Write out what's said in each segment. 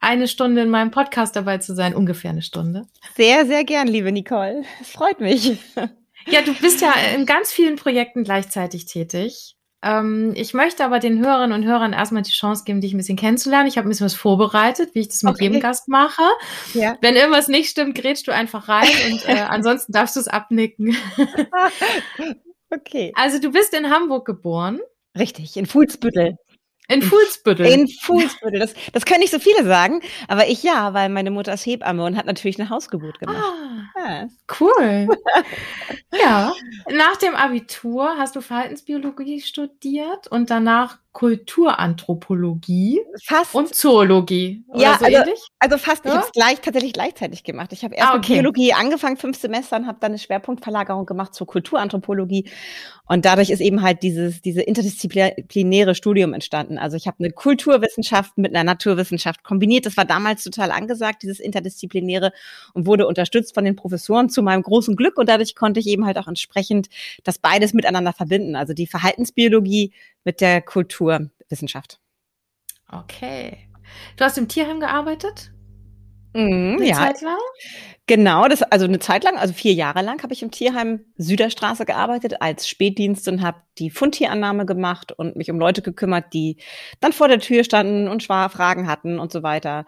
eine Stunde in meinem Podcast dabei zu sein. Ungefähr eine Stunde. Sehr, sehr gern, liebe Nicole. Es freut mich. Ja, du bist ja in ganz vielen Projekten gleichzeitig tätig. Ähm, ich möchte aber den Hörerinnen und Hörern erstmal die Chance geben, dich ein bisschen kennenzulernen. Ich habe ein bisschen was vorbereitet, wie ich das mit okay. jedem Gast mache. Ja. Wenn irgendwas nicht stimmt, grätst du einfach rein und äh, ansonsten darfst du es abnicken. okay. Also du bist in Hamburg geboren. Richtig, in Fuhlsbüttel. In Fuhlsbüttel. In Fuhlsbüttel. Das, das können nicht so viele sagen, aber ich ja, weil meine Mutter ist Hebamme und hat natürlich eine Hausgeburt gemacht. Ah, ja. Cool. ja. Nach dem Abitur hast du Verhaltensbiologie studiert und danach Kulturanthropologie fast. und Zoologie. Ja, so also, ähnlich? also fast. Ja? Ich habe es gleich, tatsächlich gleichzeitig gemacht. Ich habe erst ah, okay. mit Biologie angefangen, fünf Semester, und habe dann eine Schwerpunktverlagerung gemacht zur Kulturanthropologie. Und dadurch ist eben halt dieses diese interdisziplinäre Studium entstanden. Also ich habe eine Kulturwissenschaft mit einer Naturwissenschaft kombiniert. Das war damals total angesagt, dieses interdisziplinäre und wurde unterstützt von den Professoren zu meinem großen Glück. Und dadurch konnte ich eben halt auch entsprechend das beides miteinander verbinden. Also die Verhaltensbiologie mit der Kulturwissenschaft. Okay. Du hast im Tierheim gearbeitet? Mhm, eine ja. Zeit lang? Genau, das also eine Zeit lang, also vier Jahre lang habe ich im Tierheim Süderstraße gearbeitet als Spätdienst und habe die Fundtierannahme gemacht und mich um Leute gekümmert, die dann vor der Tür standen und Fragen hatten und so weiter.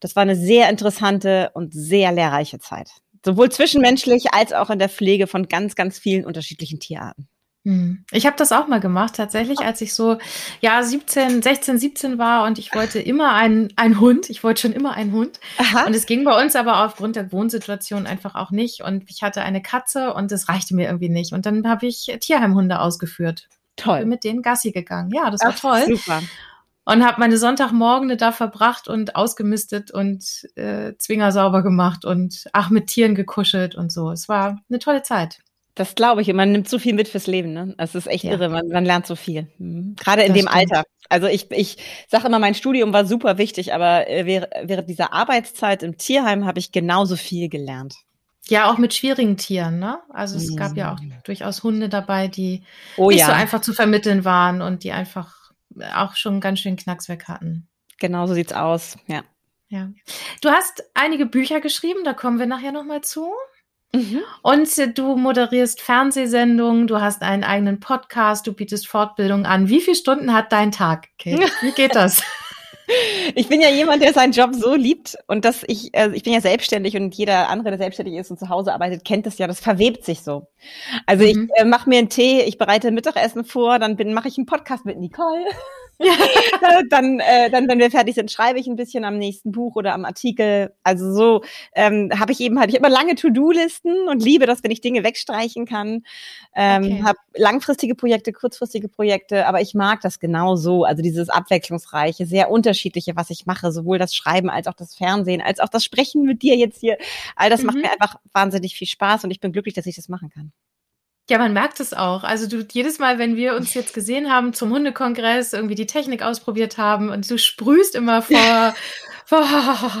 Das war eine sehr interessante und sehr lehrreiche Zeit, sowohl zwischenmenschlich als auch in der Pflege von ganz, ganz vielen unterschiedlichen Tierarten. Hm. Ich habe das auch mal gemacht, tatsächlich, als ich so, ja, 17, 16, 17 war und ich wollte immer einen, einen Hund. Ich wollte schon immer einen Hund. Aha. Und es ging bei uns aber aufgrund der Wohnsituation einfach auch nicht. Und ich hatte eine Katze und das reichte mir irgendwie nicht. Und dann habe ich Tierheimhunde ausgeführt. Toll. Bin mit denen Gassi gegangen. Ja, das war Ach, toll. Super. Und habe meine Sonntagmorgene da verbracht und ausgemistet und äh, Zwinger sauber gemacht und ach, mit Tieren gekuschelt und so. Es war eine tolle Zeit. Das glaube ich. Und man nimmt so viel mit fürs Leben. Ne? Es ist echt ja. irre. Man, man, lernt so viel. Mhm. Gerade in das dem stimmt. Alter. Also ich, ich sage immer, mein Studium war super wichtig, aber äh, während dieser Arbeitszeit im Tierheim habe ich genauso viel gelernt. Ja, auch mit schwierigen Tieren, ne? Also es mhm. gab ja auch mhm. durchaus Hunde dabei, die oh, nicht ja. so einfach zu vermitteln waren und die einfach auch schon ganz schön Knacks weg hatten. Genau so sieht's aus, ja. Ja. Du hast einige Bücher geschrieben, da kommen wir nachher nochmal zu. Mhm. Und du moderierst Fernsehsendungen, du hast einen eigenen Podcast, du bietest Fortbildung an. Wie viele Stunden hat dein Tag, Kate? Wie geht das? Ich bin ja jemand, der seinen Job so liebt und dass ich, äh, ich bin ja selbstständig und jeder andere, der selbstständig ist und zu Hause arbeitet, kennt das ja, das verwebt sich so. Also mhm. ich äh, mache mir einen Tee, ich bereite Mittagessen vor, dann mache ich einen Podcast mit Nicole. Dann, äh, dann, wenn wir fertig sind, schreibe ich ein bisschen am nächsten Buch oder am Artikel. Also so ähm, habe ich eben halt, ich habe immer lange To-Do-Listen und liebe das, wenn ich Dinge wegstreichen kann. Ähm, okay. Habe langfristige Projekte, kurzfristige Projekte, aber ich mag das genau so. Also dieses abwechslungsreiche, sehr unterschiedliche, was ich mache, sowohl das Schreiben als auch das Fernsehen, als auch das Sprechen mit dir jetzt hier. All das mhm. macht mir einfach wahnsinnig viel Spaß und ich bin glücklich, dass ich das machen kann. Ja, man merkt es auch. Also du jedes Mal, wenn wir uns jetzt gesehen haben zum Hundekongress, irgendwie die Technik ausprobiert haben und du sprühst immer vor, vor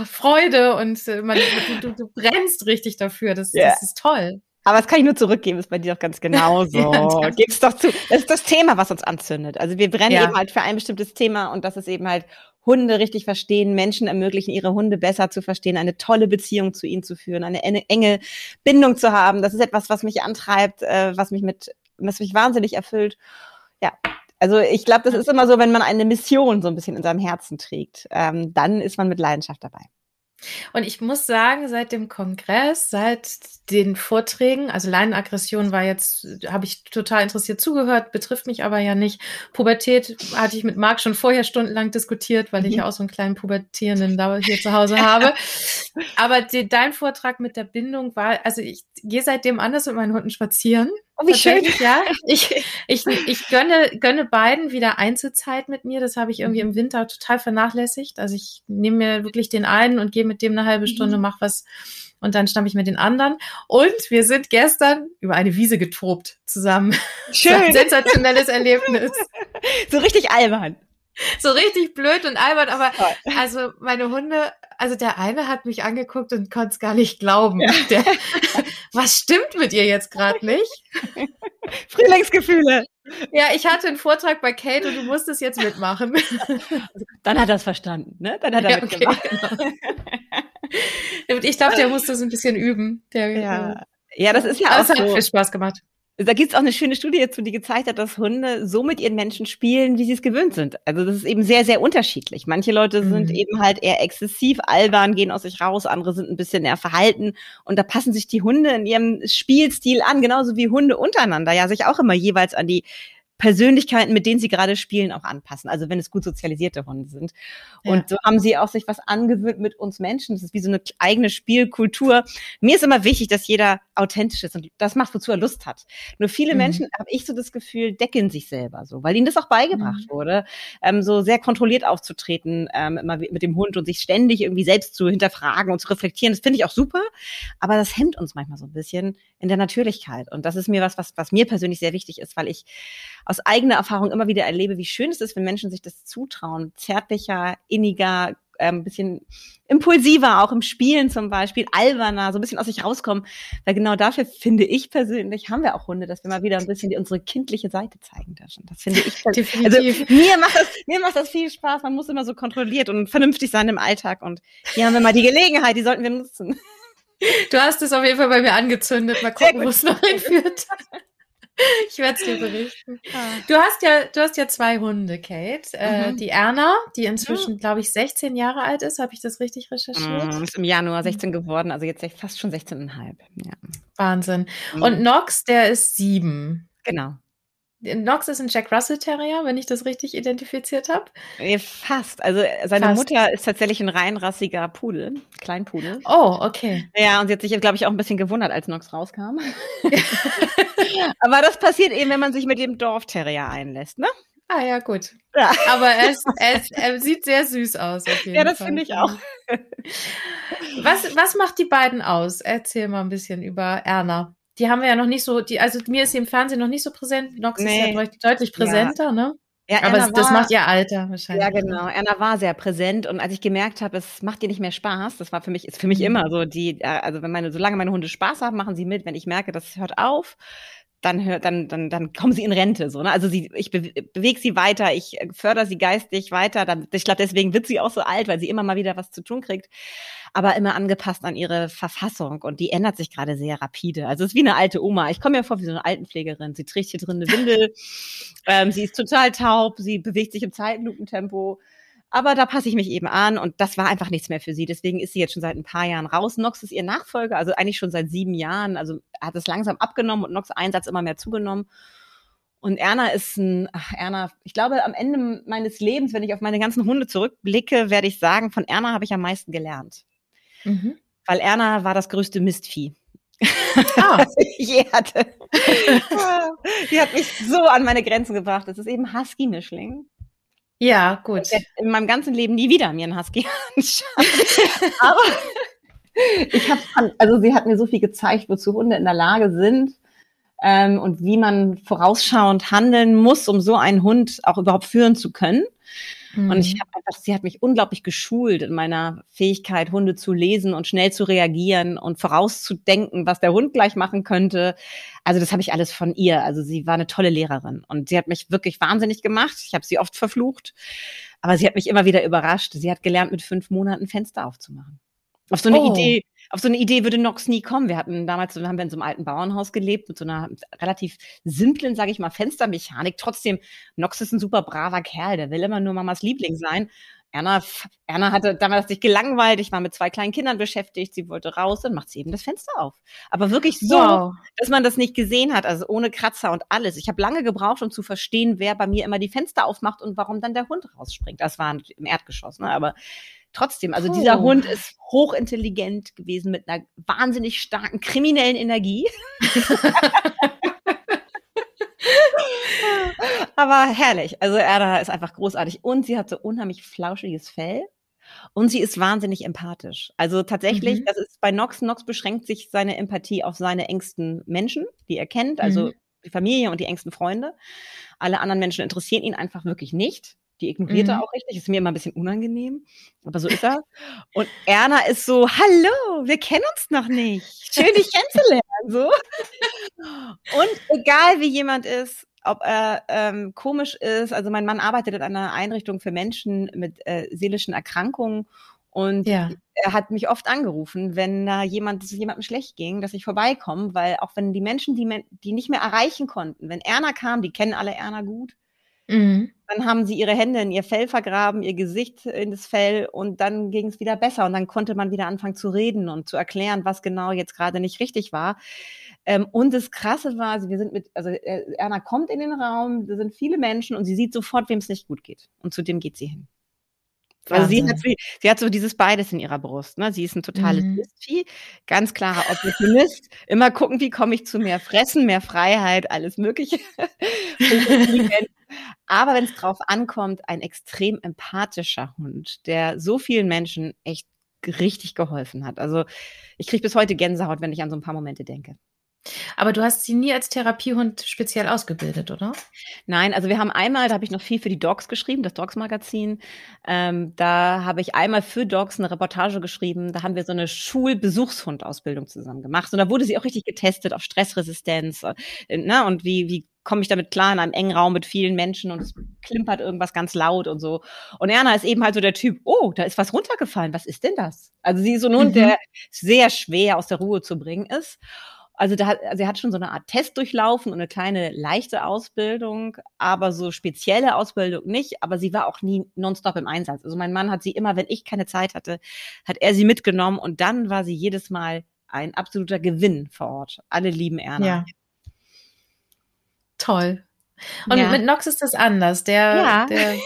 Freude und äh, man, du, du, du, brennst richtig dafür. Das, yeah. das ist toll. Aber das kann ich nur zurückgeben, ist bei dir doch ganz genauso. ja, Gib's doch zu. Das ist das Thema, was uns anzündet. Also wir brennen ja. eben halt für ein bestimmtes Thema und das ist eben halt Hunde richtig verstehen, Menschen ermöglichen, ihre Hunde besser zu verstehen, eine tolle Beziehung zu ihnen zu führen, eine enge Bindung zu haben. Das ist etwas, was mich antreibt, äh, was mich mit, was mich wahnsinnig erfüllt. Ja, also ich glaube, das ist immer so, wenn man eine Mission so ein bisschen in seinem Herzen trägt, ähm, dann ist man mit Leidenschaft dabei. Und ich muss sagen, seit dem Kongress, seit den Vorträgen, also Leinenaggression war jetzt, habe ich total interessiert zugehört, betrifft mich aber ja nicht. Pubertät hatte ich mit Marc schon vorher stundenlang diskutiert, weil ich mhm. ja auch so einen kleinen Pubertierenden da hier zu Hause habe. Aber die, dein Vortrag mit der Bindung war, also ich gehe seitdem anders mit meinen Hunden spazieren. Oh, wie schön. Ja, ich, ich, ich gönne, gönne beiden wieder Einzelzeit mit mir. Das habe ich irgendwie im Winter total vernachlässigt. Also ich nehme mir wirklich den einen und gehe mit dem eine halbe Stunde, mhm. mach was und dann stamme ich mit den anderen. Und wir sind gestern über eine Wiese getobt zusammen. Schön. sensationelles Erlebnis. So richtig albern. So richtig blöd und albern, aber also meine Hunde, also der eine hat mich angeguckt und konnte es gar nicht glauben. Ja. Der, was stimmt mit ihr jetzt gerade nicht? Frühlingsgefühle. Ja, ich hatte einen Vortrag bei Kate und du musstest jetzt mitmachen. Dann hat er es verstanden, ne? Dann hat er ja, mitgemacht. Okay, genau. Ich glaube, der musste so ein bisschen üben. Der, ja. Äh, ja, das ist ja auch. Das hat so. viel Spaß gemacht. Da gibt es auch eine schöne Studie dazu, die gezeigt hat, dass Hunde so mit ihren Menschen spielen, wie sie es gewöhnt sind. Also das ist eben sehr, sehr unterschiedlich. Manche Leute mhm. sind eben halt eher exzessiv, albern, gehen aus sich raus, andere sind ein bisschen eher verhalten. Und da passen sich die Hunde in ihrem Spielstil an, genauso wie Hunde untereinander ja sich auch immer jeweils an die Persönlichkeiten, mit denen sie gerade spielen, auch anpassen. Also wenn es gut sozialisierte Hunde sind. Ja. Und so haben sie auch sich was angewöhnt mit uns Menschen. Das ist wie so eine eigene Spielkultur. Mir ist immer wichtig, dass jeder authentisch ist und das macht, wozu er Lust hat. Nur viele mhm. Menschen, habe ich so das Gefühl, deckeln sich selber so, weil ihnen das auch beigebracht mhm. wurde, ähm, so sehr kontrolliert aufzutreten, ähm, immer mit dem Hund und sich ständig irgendwie selbst zu hinterfragen und zu reflektieren. Das finde ich auch super. Aber das hemmt uns manchmal so ein bisschen in der Natürlichkeit. Und das ist mir was, was, was mir persönlich sehr wichtig ist, weil ich aus eigener Erfahrung immer wieder erlebe, wie schön es ist, wenn Menschen sich das zutrauen, zärtlicher, inniger, ein ähm, bisschen impulsiver, auch im Spielen zum Beispiel, alberner, so ein bisschen aus sich rauskommen. Weil genau dafür finde ich persönlich, haben wir auch Hunde, dass wir mal wieder ein bisschen die, unsere kindliche Seite zeigen dürfen. Das finde ich Also mir macht das, mir macht das viel Spaß. Man muss immer so kontrolliert und vernünftig sein im Alltag. Und hier haben wir mal die Gelegenheit, die sollten wir nutzen. Du hast es auf jeden Fall bei mir angezündet. Mal gucken, wo es noch hinführt. Ich werde es dir berichten. Du hast ja, du hast ja zwei Hunde, Kate. Äh, mhm. Die Erna, die inzwischen, ja. glaube ich, 16 Jahre alt ist. Habe ich das richtig recherchiert? Mhm, ist im Januar 16 geworden, also jetzt fast schon 16,5. Ja. Wahnsinn. Mhm. Und Nox, der ist sieben. Genau. Nox ist ein Jack Russell Terrier, wenn ich das richtig identifiziert habe. Fast. Also seine Fast. Mutter ist tatsächlich ein reinrassiger Pudel, Kleinpudel. Oh, okay. Ja, und sie hat sich, glaube ich, auch ein bisschen gewundert, als Nox rauskam. Aber das passiert eben, wenn man sich mit dem Dorfterrier einlässt, ne? Ah ja, gut. Ja. Aber er, er, ist, er sieht sehr süß aus. ja, das finde ich auch. Was, was macht die beiden aus? Erzähl mal ein bisschen über Erna die haben wir ja noch nicht so, die, also mir ist sie im Fernsehen noch nicht so präsent. Nox nee. ist ja deutlich präsenter, ja. ne? Ja, aber es, das macht ihr Alter wahrscheinlich. Ja, genau. Erna war sehr präsent und als ich gemerkt habe, es macht ihr nicht mehr Spaß, das war für mich, ist für mich mhm. immer so, die, äh, also wenn meine, solange meine Hunde Spaß haben, machen sie mit. Wenn ich merke, das hört auf, dann dann, dann, dann kommen sie in Rente, so, ne? Also sie, ich be bewege sie weiter, ich fördere sie geistig weiter. Dann, ich glaube, deswegen wird sie auch so alt, weil sie immer mal wieder was zu tun kriegt aber immer angepasst an ihre Verfassung und die ändert sich gerade sehr rapide. Also es ist wie eine alte Oma. Ich komme mir vor wie so eine Altenpflegerin. Sie trägt hier drin eine Windel, ähm, sie ist total taub, sie bewegt sich im Zeitlupentempo. Aber da passe ich mich eben an und das war einfach nichts mehr für sie. Deswegen ist sie jetzt schon seit ein paar Jahren raus. Nox ist ihr Nachfolger, also eigentlich schon seit sieben Jahren. Also hat es langsam abgenommen und Nox Einsatz immer mehr zugenommen. Und Erna ist ein, ach, Erna, ich glaube, am Ende meines Lebens, wenn ich auf meine ganzen Hunde zurückblicke, werde ich sagen, von Erna habe ich am meisten gelernt. Mhm. Weil Erna war das größte Mistvieh. Ah. was ich je hatte. Die hat mich so an meine Grenzen gebracht. Das ist eben Husky-Mischling. Ja, gut. Ich in meinem ganzen Leben nie wieder mir einen Husky anschauen. Aber ich habe, also sie hat mir so viel gezeigt, wozu Hunde in der Lage sind ähm, und wie man vorausschauend handeln muss, um so einen Hund auch überhaupt führen zu können. Mhm. Und ich mhm. habe einfach, sie hat mich unglaublich geschult in meiner Fähigkeit, Hunde zu lesen und schnell zu reagieren und vorauszudenken, was der Hund gleich machen könnte. Also das habe ich alles von ihr. Also sie war eine tolle Lehrerin und sie hat mich wirklich wahnsinnig gemacht. Ich habe sie oft verflucht, aber sie hat mich immer wieder überrascht. Sie hat gelernt, mit fünf Monaten Fenster aufzumachen. Auf so eine oh. Idee, auf so eine Idee würde Nox nie kommen. Wir hatten damals, haben wir in so einem alten Bauernhaus gelebt mit so einer relativ simplen, sage ich mal, Fenstermechanik. Trotzdem, Nox ist ein super braver Kerl, der will immer nur Mamas Liebling sein. Erna, Erna hatte damals sich gelangweilt, ich war mit zwei kleinen Kindern beschäftigt, sie wollte raus, dann macht sie eben das Fenster auf. Aber wirklich so, wow. dass man das nicht gesehen hat, also ohne Kratzer und alles. Ich habe lange gebraucht, um zu verstehen, wer bei mir immer die Fenster aufmacht und warum dann der Hund rausspringt. Das war im Erdgeschoss, ne? aber trotzdem, also dieser Hund ist hochintelligent gewesen mit einer wahnsinnig starken kriminellen Energie. Aber herrlich. Also Erda ist einfach großartig. Und sie hat so unheimlich flauschiges Fell. Und sie ist wahnsinnig empathisch. Also tatsächlich, mhm. das ist bei Nox. Nox beschränkt sich seine Empathie auf seine engsten Menschen, die er kennt, also mhm. die Familie und die engsten Freunde. Alle anderen Menschen interessieren ihn einfach wirklich nicht. Die ignoriert mhm. er auch richtig. Ist mir immer ein bisschen unangenehm. Aber so ist er. Und Erna ist so, hallo, wir kennen uns noch nicht. Schön, dich kennenzulernen. So. Und egal wie jemand ist, ob er ähm, komisch ist. Also mein Mann arbeitet in einer Einrichtung für Menschen mit äh, seelischen Erkrankungen und ja. er hat mich oft angerufen, wenn da jemand, es jemandem schlecht ging, dass ich vorbeikomme, weil auch wenn die Menschen, die, die nicht mehr erreichen konnten, wenn Erna kam, die kennen alle Erna gut, mhm. dann haben sie ihre Hände in ihr Fell vergraben, ihr Gesicht in das Fell und dann ging es wieder besser und dann konnte man wieder anfangen zu reden und zu erklären, was genau jetzt gerade nicht richtig war. Ähm, und das Krasse war, also wir sind mit, also äh, Erna kommt in den Raum, da sind viele Menschen und sie sieht sofort, wem es nicht gut geht. Und zu dem geht sie hin. Also sie hat, sie hat so dieses beides in ihrer Brust. Ne? Sie ist ein totales mhm. Mistvieh, ganz klarer Opportunist. Immer gucken, wie komme ich zu mehr Fressen, mehr Freiheit, alles Mögliche. Aber wenn es drauf ankommt, ein extrem empathischer Hund, der so vielen Menschen echt richtig geholfen hat. Also ich kriege bis heute Gänsehaut, wenn ich an so ein paar Momente denke. Aber du hast sie nie als Therapiehund speziell ausgebildet, oder? Nein, also wir haben einmal, da habe ich noch viel für die Dogs geschrieben, das Dogs-Magazin. Ähm, da habe ich einmal für Dogs eine Reportage geschrieben. Da haben wir so eine Schulbesuchshund-Ausbildung zusammen gemacht. Und da wurde sie auch richtig getestet auf Stressresistenz. Äh, ne? Und wie, wie komme ich damit klar in einem engen Raum mit vielen Menschen und es klimpert irgendwas ganz laut und so. Und Erna ist eben halt so der Typ, oh, da ist was runtergefallen, was ist denn das? Also sie ist so ein Hund, mhm. der sehr schwer aus der Ruhe zu bringen ist. Also da hat, er hat schon so eine Art Test durchlaufen und eine kleine leichte Ausbildung, aber so spezielle Ausbildung nicht. Aber sie war auch nie nonstop im Einsatz. Also mein Mann hat sie immer, wenn ich keine Zeit hatte, hat er sie mitgenommen und dann war sie jedes Mal ein absoluter Gewinn vor Ort. Alle lieben Erna. Ja. Toll. Und ja. mit Nox ist das anders. Der, ja. der,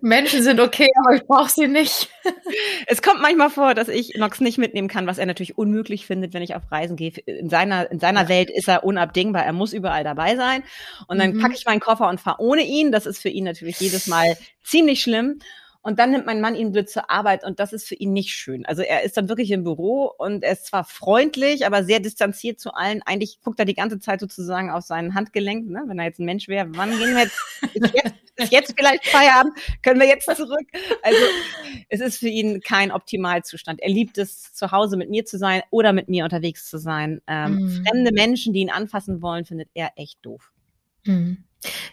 Menschen sind okay, aber ich brauche sie nicht. es kommt manchmal vor, dass ich Nox nicht mitnehmen kann, was er natürlich unmöglich findet, wenn ich auf Reisen gehe. In seiner, in seiner Welt ist er unabdingbar. Er muss überall dabei sein. Und dann mhm. packe ich meinen Koffer und fahre ohne ihn. Das ist für ihn natürlich jedes Mal ziemlich schlimm. Und dann nimmt mein Mann ihn mit zur Arbeit und das ist für ihn nicht schön. Also er ist dann wirklich im Büro und er ist zwar freundlich, aber sehr distanziert zu allen. Eigentlich guckt er die ganze Zeit sozusagen auf seinen Handgelenk, ne? wenn er jetzt ein Mensch wäre. Wann gehen wir jetzt? Ist jetzt, ist jetzt vielleicht Feierabend? Können wir jetzt zurück? Also es ist für ihn kein Optimalzustand. Er liebt es, zu Hause mit mir zu sein oder mit mir unterwegs zu sein. Ähm, mhm. Fremde Menschen, die ihn anfassen wollen, findet er echt doof. Mhm.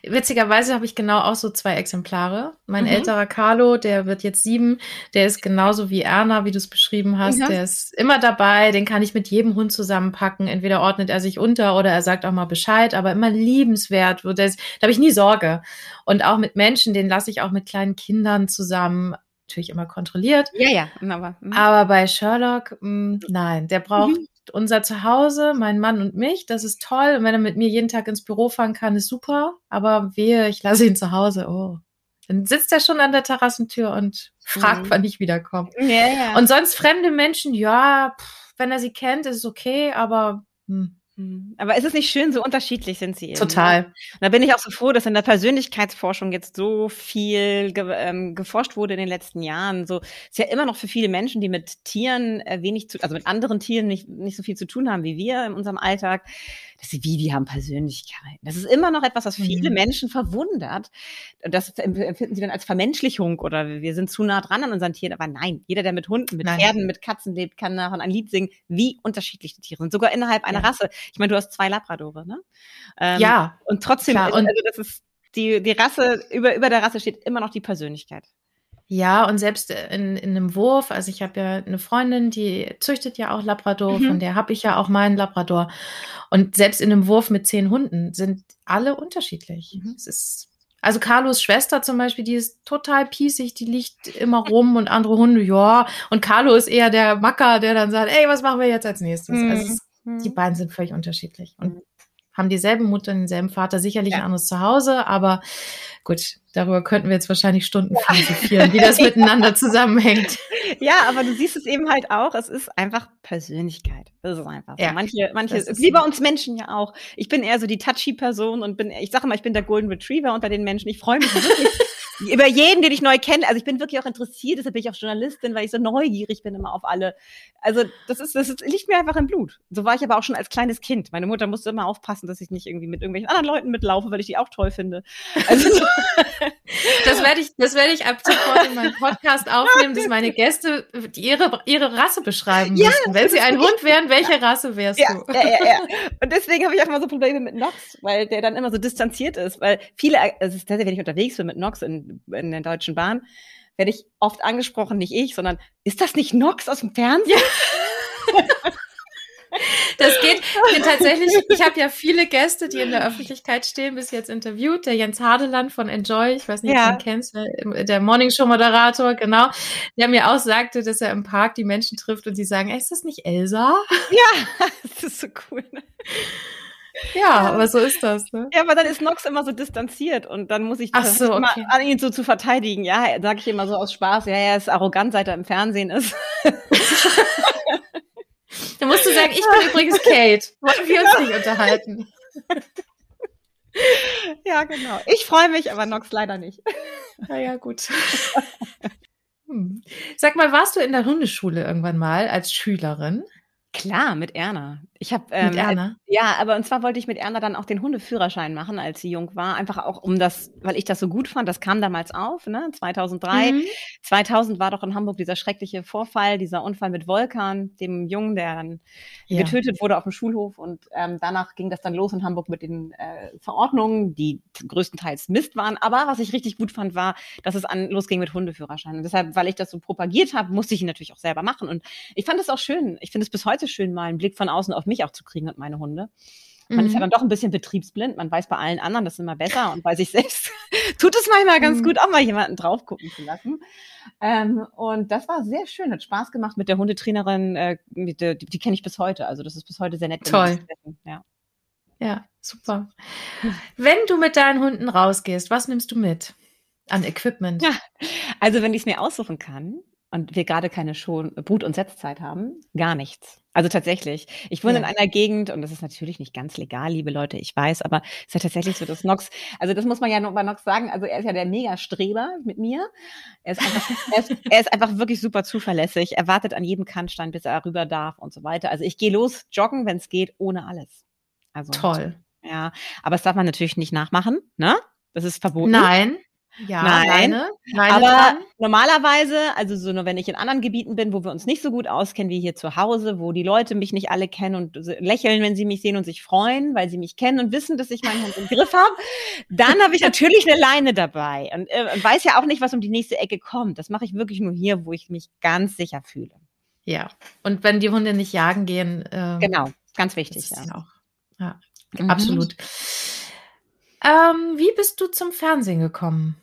Witzigerweise habe ich genau auch so zwei Exemplare. Mein mhm. älterer Carlo, der wird jetzt sieben, der ist genauso wie Erna, wie du es beschrieben hast. Ja. Der ist immer dabei, den kann ich mit jedem Hund zusammenpacken. Entweder ordnet er sich unter oder er sagt auch mal Bescheid, aber immer liebenswert. da habe ich nie Sorge. Und auch mit Menschen, den lasse ich auch mit kleinen Kindern zusammen natürlich immer kontrolliert. Ja, ja. Aber, mh. aber bei Sherlock, mh, nein, der braucht mhm unser Zuhause, mein Mann und mich. Das ist toll. Und wenn er mit mir jeden Tag ins Büro fahren kann, ist super. Aber wehe, ich lasse ihn zu Hause. Oh. Dann sitzt er schon an der Terrassentür und fragt, mhm. wann ich wiederkomme. Ja, ja. Und sonst fremde Menschen, ja, pff, wenn er sie kennt, ist es okay, aber hm, Mhm. Aber ist es nicht schön, so unterschiedlich sind sie eben. Total. Ne? Da bin ich auch so froh, dass in der Persönlichkeitsforschung jetzt so viel ge ähm, geforscht wurde in den letzten Jahren. So ist ja immer noch für viele Menschen, die mit Tieren äh, wenig zu, also mit anderen Tieren nicht, nicht so viel zu tun haben wie wir in unserem Alltag, dass sie wie, die haben Persönlichkeit. Das ist immer noch etwas, was viele mhm. Menschen verwundert. Und das empfinden sie dann als Vermenschlichung oder wir sind zu nah dran an unseren Tieren. Aber nein, jeder, der mit Hunden, mit nein. Pferden, mit Katzen lebt, kann davon ein Lied singen, wie unterschiedlich die Tiere sind. Sogar innerhalb einer ja. Rasse. Ich meine, du hast zwei Labradore, ne? Ähm, ja. Und trotzdem, klar. Und also das ist die, die Rasse, über, über der Rasse steht immer noch die Persönlichkeit. Ja, und selbst in, in einem Wurf, also ich habe ja eine Freundin, die züchtet ja auch Labrador, mhm. von der habe ich ja auch meinen Labrador. Und selbst in einem Wurf mit zehn Hunden sind alle unterschiedlich. Mhm. Es ist, also Carlos Schwester zum Beispiel, die ist total piesig, die liegt immer rum und andere Hunde, ja. Und Carlo ist eher der Macker, der dann sagt, ey, was machen wir jetzt als nächstes? Mhm. Also es, die mhm. beiden sind völlig unterschiedlich und haben dieselbe Mutter, denselben Vater, sicherlich ja. ein anderes Zuhause, aber gut, darüber könnten wir jetzt wahrscheinlich Stunden ja. philosophieren, wie das miteinander zusammenhängt. Ja, aber du siehst es eben halt auch, es ist einfach Persönlichkeit. Das ist einfach so. Ja, manche, manche, wie bei uns Menschen ja auch. Ich bin eher so die touchy Person und bin, ich sage mal, ich bin der Golden Retriever unter den Menschen. Ich freue mich wirklich über jeden, den ich neu kenne. Also ich bin wirklich auch interessiert, deshalb bin ich auch Journalistin, weil ich so neugierig bin immer auf alle. Also das ist, das liegt mir einfach im Blut. So war ich aber auch schon als kleines Kind. Meine Mutter musste immer aufpassen, dass ich nicht irgendwie mit irgendwelchen anderen Leuten mitlaufe, weil ich die auch toll finde. Also das werde ich, das werde ich ab sofort in meinem Podcast aufnehmen, dass meine Gäste ihre, ihre Rasse beschreiben ja, müssen. Wenn sie ein Hund wären, welche Rasse wärst ja, du? Ja, ja, ja. Und deswegen habe ich auch immer so Probleme mit Nox, weil der dann immer so distanziert ist, weil viele, also wenn ich unterwegs bin mit Nox in in, der Deutschen Bahn, werde ich oft angesprochen, nicht ich, sondern ist das nicht Nox aus dem Fernsehen? Ja. Das geht tatsächlich, ich habe ja viele Gäste, die in der Öffentlichkeit stehen, bis jetzt interviewt. Der Jens Hadeland von Enjoy, ich weiß nicht, ja. ob du ihn kennst, der Morningshow-Moderator, genau, der mir auch sagte, dass er im Park die Menschen trifft und die sagen, ist das nicht Elsa? Ja, das ist so cool. Ja, aber so ist das. Ne? Ja, aber dann ist Nox immer so distanziert und dann muss ich Ach so, okay. immer an ihn so zu verteidigen. Ja, sage ich immer so aus Spaß. Ja, er ist arrogant, seit er im Fernsehen ist. da musst du sagen, ich bin übrigens Kate. Wollen wir uns nicht unterhalten? Ja, genau. Ich freue mich, aber Nox leider nicht. Na ja, gut. Hm. Sag mal, warst du in der Hundeschule irgendwann mal als Schülerin? Klar, mit Erna. Ich habe ähm, mit Erna. Ja, aber und zwar wollte ich mit Erna dann auch den Hundeführerschein machen, als sie jung war, einfach auch um das, weil ich das so gut fand. Das kam damals auf, ne? 2003, mhm. 2000 war doch in Hamburg dieser schreckliche Vorfall, dieser Unfall mit Volkan, dem Jungen, der dann ja. getötet wurde auf dem Schulhof und ähm, danach ging das dann los in Hamburg mit den äh, Verordnungen, die größtenteils Mist waren. Aber was ich richtig gut fand, war, dass es an losging mit Hundeführerschein. Und deshalb, weil ich das so propagiert habe, musste ich ihn natürlich auch selber machen. Und ich fand es auch schön. Ich finde es bis heute schön, mal einen Blick von außen auf mich auch zu kriegen und meine Hunde. Man mhm. ist ja mhm. dann doch ein bisschen betriebsblind. Man weiß bei allen anderen, das ist immer besser. Und bei sich selbst tut es manchmal ganz mhm. gut, auch mal jemanden drauf gucken zu lassen. Ähm, und das war sehr schön, hat Spaß gemacht mit der Hundetrainerin. Äh, mit der, die, die kenne ich bis heute. Also das ist bis heute sehr nett. Toll. Ja. ja, super. Wenn du mit deinen Hunden rausgehst, was nimmst du mit an Equipment? Ja, also wenn ich es mir aussuchen kann, und wir gerade keine Schon Brut- und Setzzeit haben, gar nichts. Also tatsächlich. Ich wohne ja. in einer Gegend und das ist natürlich nicht ganz legal, liebe Leute, ich weiß, aber es ist ja tatsächlich so, dass Nox, also das muss man ja noch bei Nox sagen, also er ist ja der Mega-Streber mit mir. Er ist, einfach, er, ist, er ist einfach wirklich super zuverlässig. Er wartet an jedem Kannstein, bis er rüber darf und so weiter. Also ich gehe los joggen, wenn es geht, ohne alles. Also toll. Ja, aber das darf man natürlich nicht nachmachen, ne? Das ist verboten. Nein. Ja, Nein, Leine, Leine aber dran. normalerweise, also so nur wenn ich in anderen Gebieten bin, wo wir uns nicht so gut auskennen wie hier zu Hause, wo die Leute mich nicht alle kennen und lächeln, wenn sie mich sehen und sich freuen, weil sie mich kennen und wissen, dass ich meinen Hund im Griff habe, dann habe ich natürlich eine Leine dabei und äh, weiß ja auch nicht, was um die nächste Ecke kommt. Das mache ich wirklich nur hier, wo ich mich ganz sicher fühle. Ja, und wenn die Hunde nicht jagen gehen. Ähm, genau, ganz wichtig. Ja. Auch, ja, mhm. absolut. Ähm, wie bist du zum Fernsehen gekommen?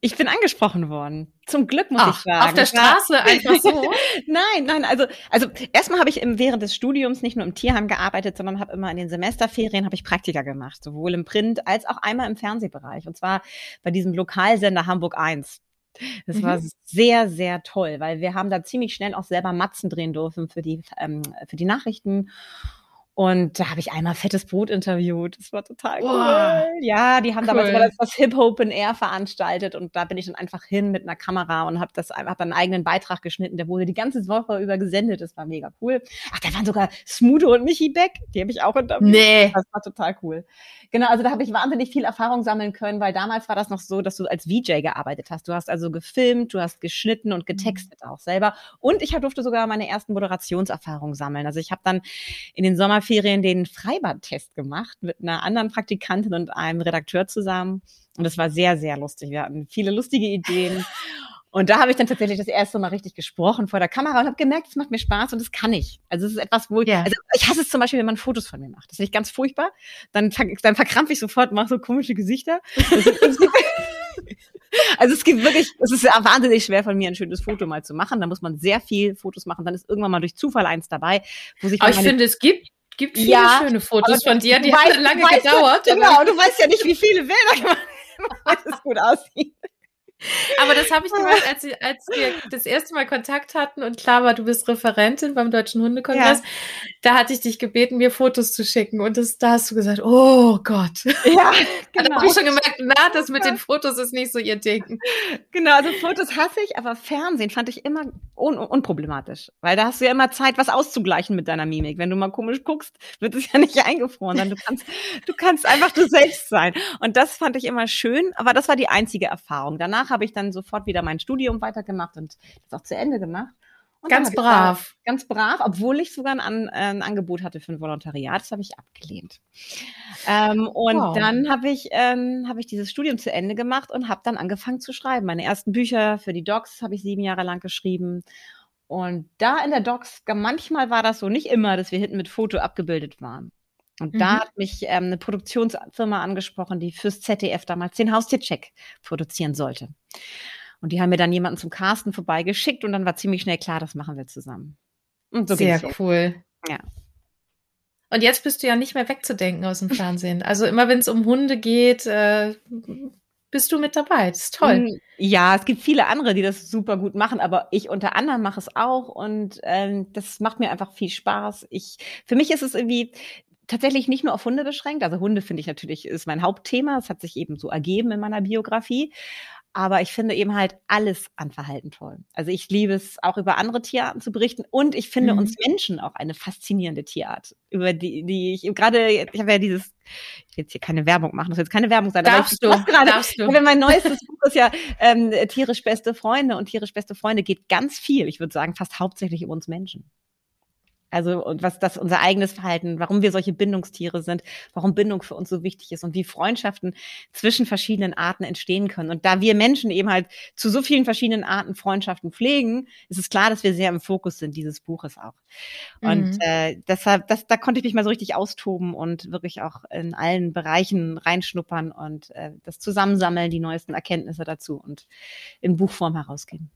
Ich bin angesprochen worden. Zum Glück muss Ach, ich sagen. Auf der Straße einfach so? nein, nein, also also erstmal habe ich im, während des Studiums nicht nur im Tierheim gearbeitet, sondern habe immer in den Semesterferien habe ich Praktika gemacht, sowohl im Print als auch einmal im Fernsehbereich und zwar bei diesem Lokalsender Hamburg 1. Das mhm. war sehr, sehr toll, weil wir haben da ziemlich schnell auch selber Matzen drehen dürfen für die, ähm, für die Nachrichten. Und da habe ich einmal fettes Brot interviewt. Das war total cool. Wow. Ja, die haben cool. damals das Hip Open Air veranstaltet und da bin ich dann einfach hin mit einer Kamera und habe das einfach einen eigenen Beitrag geschnitten. Der wurde die ganze Woche über gesendet. Das war mega cool. Ach, da waren sogar Smudo und Michi Beck. Die habe ich auch interviewt. Nee. Das war total cool. Genau, also da habe ich wahnsinnig viel Erfahrung sammeln können, weil damals war das noch so, dass du als VJ gearbeitet hast. Du hast also gefilmt, du hast geschnitten und getextet auch selber. Und ich durfte sogar meine ersten Moderationserfahrungen sammeln. Also ich habe dann in den Sommerferien den Freibadtest gemacht mit einer anderen Praktikantin und einem Redakteur zusammen. Und das war sehr, sehr lustig. Wir hatten viele lustige Ideen. Und da habe ich dann tatsächlich das erste Mal richtig gesprochen vor der Kamera und habe gemerkt, es macht mir Spaß und das kann ich. Also es ist etwas, wo ich, ja. also ich hasse es zum Beispiel, wenn man Fotos von mir macht. Das finde ich ganz furchtbar. Dann, dann verkrampfe ich sofort, mache so komische Gesichter. also es gibt wirklich, es ist wahnsinnig schwer von mir ein schönes Foto mal zu machen. Da muss man sehr viel Fotos machen. Dann ist irgendwann mal durch Zufall eins dabei, wo sich. Aber ich finde, es gibt gibt viele ja, schöne Fotos von dir, die haben lange gedauert. Ja, genau, du weißt ja nicht, wie viele Bilder gemacht damit es gut aussieht. Aber das habe ich gemacht, als, als wir das erste Mal Kontakt hatten und klar war, du bist Referentin beim Deutschen Hundekongress. Ja. Da hatte ich dich gebeten, mir Fotos zu schicken. Und das, da hast du gesagt, oh Gott. Ja, genau. Da habe ich schon gemerkt, na, das mit den Fotos ist nicht so ihr Ding. Genau, also Fotos hasse ich, aber Fernsehen fand ich immer un unproblematisch. Weil da hast du ja immer Zeit, was auszugleichen mit deiner Mimik. Wenn du mal komisch guckst, wird es ja nicht eingefroren. Dann du kannst, du kannst einfach du selbst sein. Und das fand ich immer schön, aber das war die einzige Erfahrung. Danach habe ich dann sofort wieder mein Studium weitergemacht und das auch zu Ende gemacht. Und ganz brav. Ganz brav, obwohl ich sogar ein, ein, Angebot hatte für ein Volontariat. Das habe ich abgelehnt. Ähm, und wow. dann habe ich, ähm, hab ich dieses Studium zu Ende gemacht und habe dann angefangen zu schreiben. Meine ersten Bücher für die Docs habe ich sieben Jahre lang geschrieben. Und da in der Docs, manchmal war das so, nicht immer, dass wir hinten mit Foto abgebildet waren. Und mhm. da hat mich ähm, eine Produktionsfirma angesprochen, die fürs ZDF damals den Haustiercheck produzieren sollte. Und die haben mir dann jemanden zum Casten vorbeigeschickt und dann war ziemlich schnell klar, das machen wir zusammen. Und so Sehr cool. Ja. Und jetzt bist du ja nicht mehr wegzudenken aus dem Fernsehen. Also immer wenn es um Hunde geht, äh, bist du mit dabei. Das ist toll. Mm, ja, es gibt viele andere, die das super gut machen, aber ich unter anderem mache es auch und ähm, das macht mir einfach viel Spaß. Ich, für mich ist es irgendwie, tatsächlich nicht nur auf Hunde beschränkt. Also Hunde finde ich natürlich ist mein Hauptthema. Es hat sich eben so ergeben in meiner Biografie. Aber ich finde eben halt alles an Verhalten toll. Also ich liebe es auch über andere Tierarten zu berichten und ich finde mhm. uns Menschen auch eine faszinierende Tierart, über die, die ich gerade, ich habe ja dieses, ich will jetzt hier keine Werbung machen, das wird jetzt keine Werbung sein, darfst aber ich du, gerade, darfst du. mein neuestes Buch ist ja ähm, tierisch beste Freunde und tierisch beste Freunde geht ganz viel, ich würde sagen fast hauptsächlich um uns Menschen. Also und was das unser eigenes Verhalten, warum wir solche Bindungstiere sind, warum Bindung für uns so wichtig ist und wie Freundschaften zwischen verschiedenen Arten entstehen können. Und da wir Menschen eben halt zu so vielen verschiedenen Arten Freundschaften pflegen, ist es klar, dass wir sehr im Fokus sind dieses Buches auch. Und mhm. äh, deshalb, das, da konnte ich mich mal so richtig austoben und wirklich auch in allen Bereichen reinschnuppern und äh, das zusammensammeln, die neuesten Erkenntnisse dazu und in Buchform herausgeben.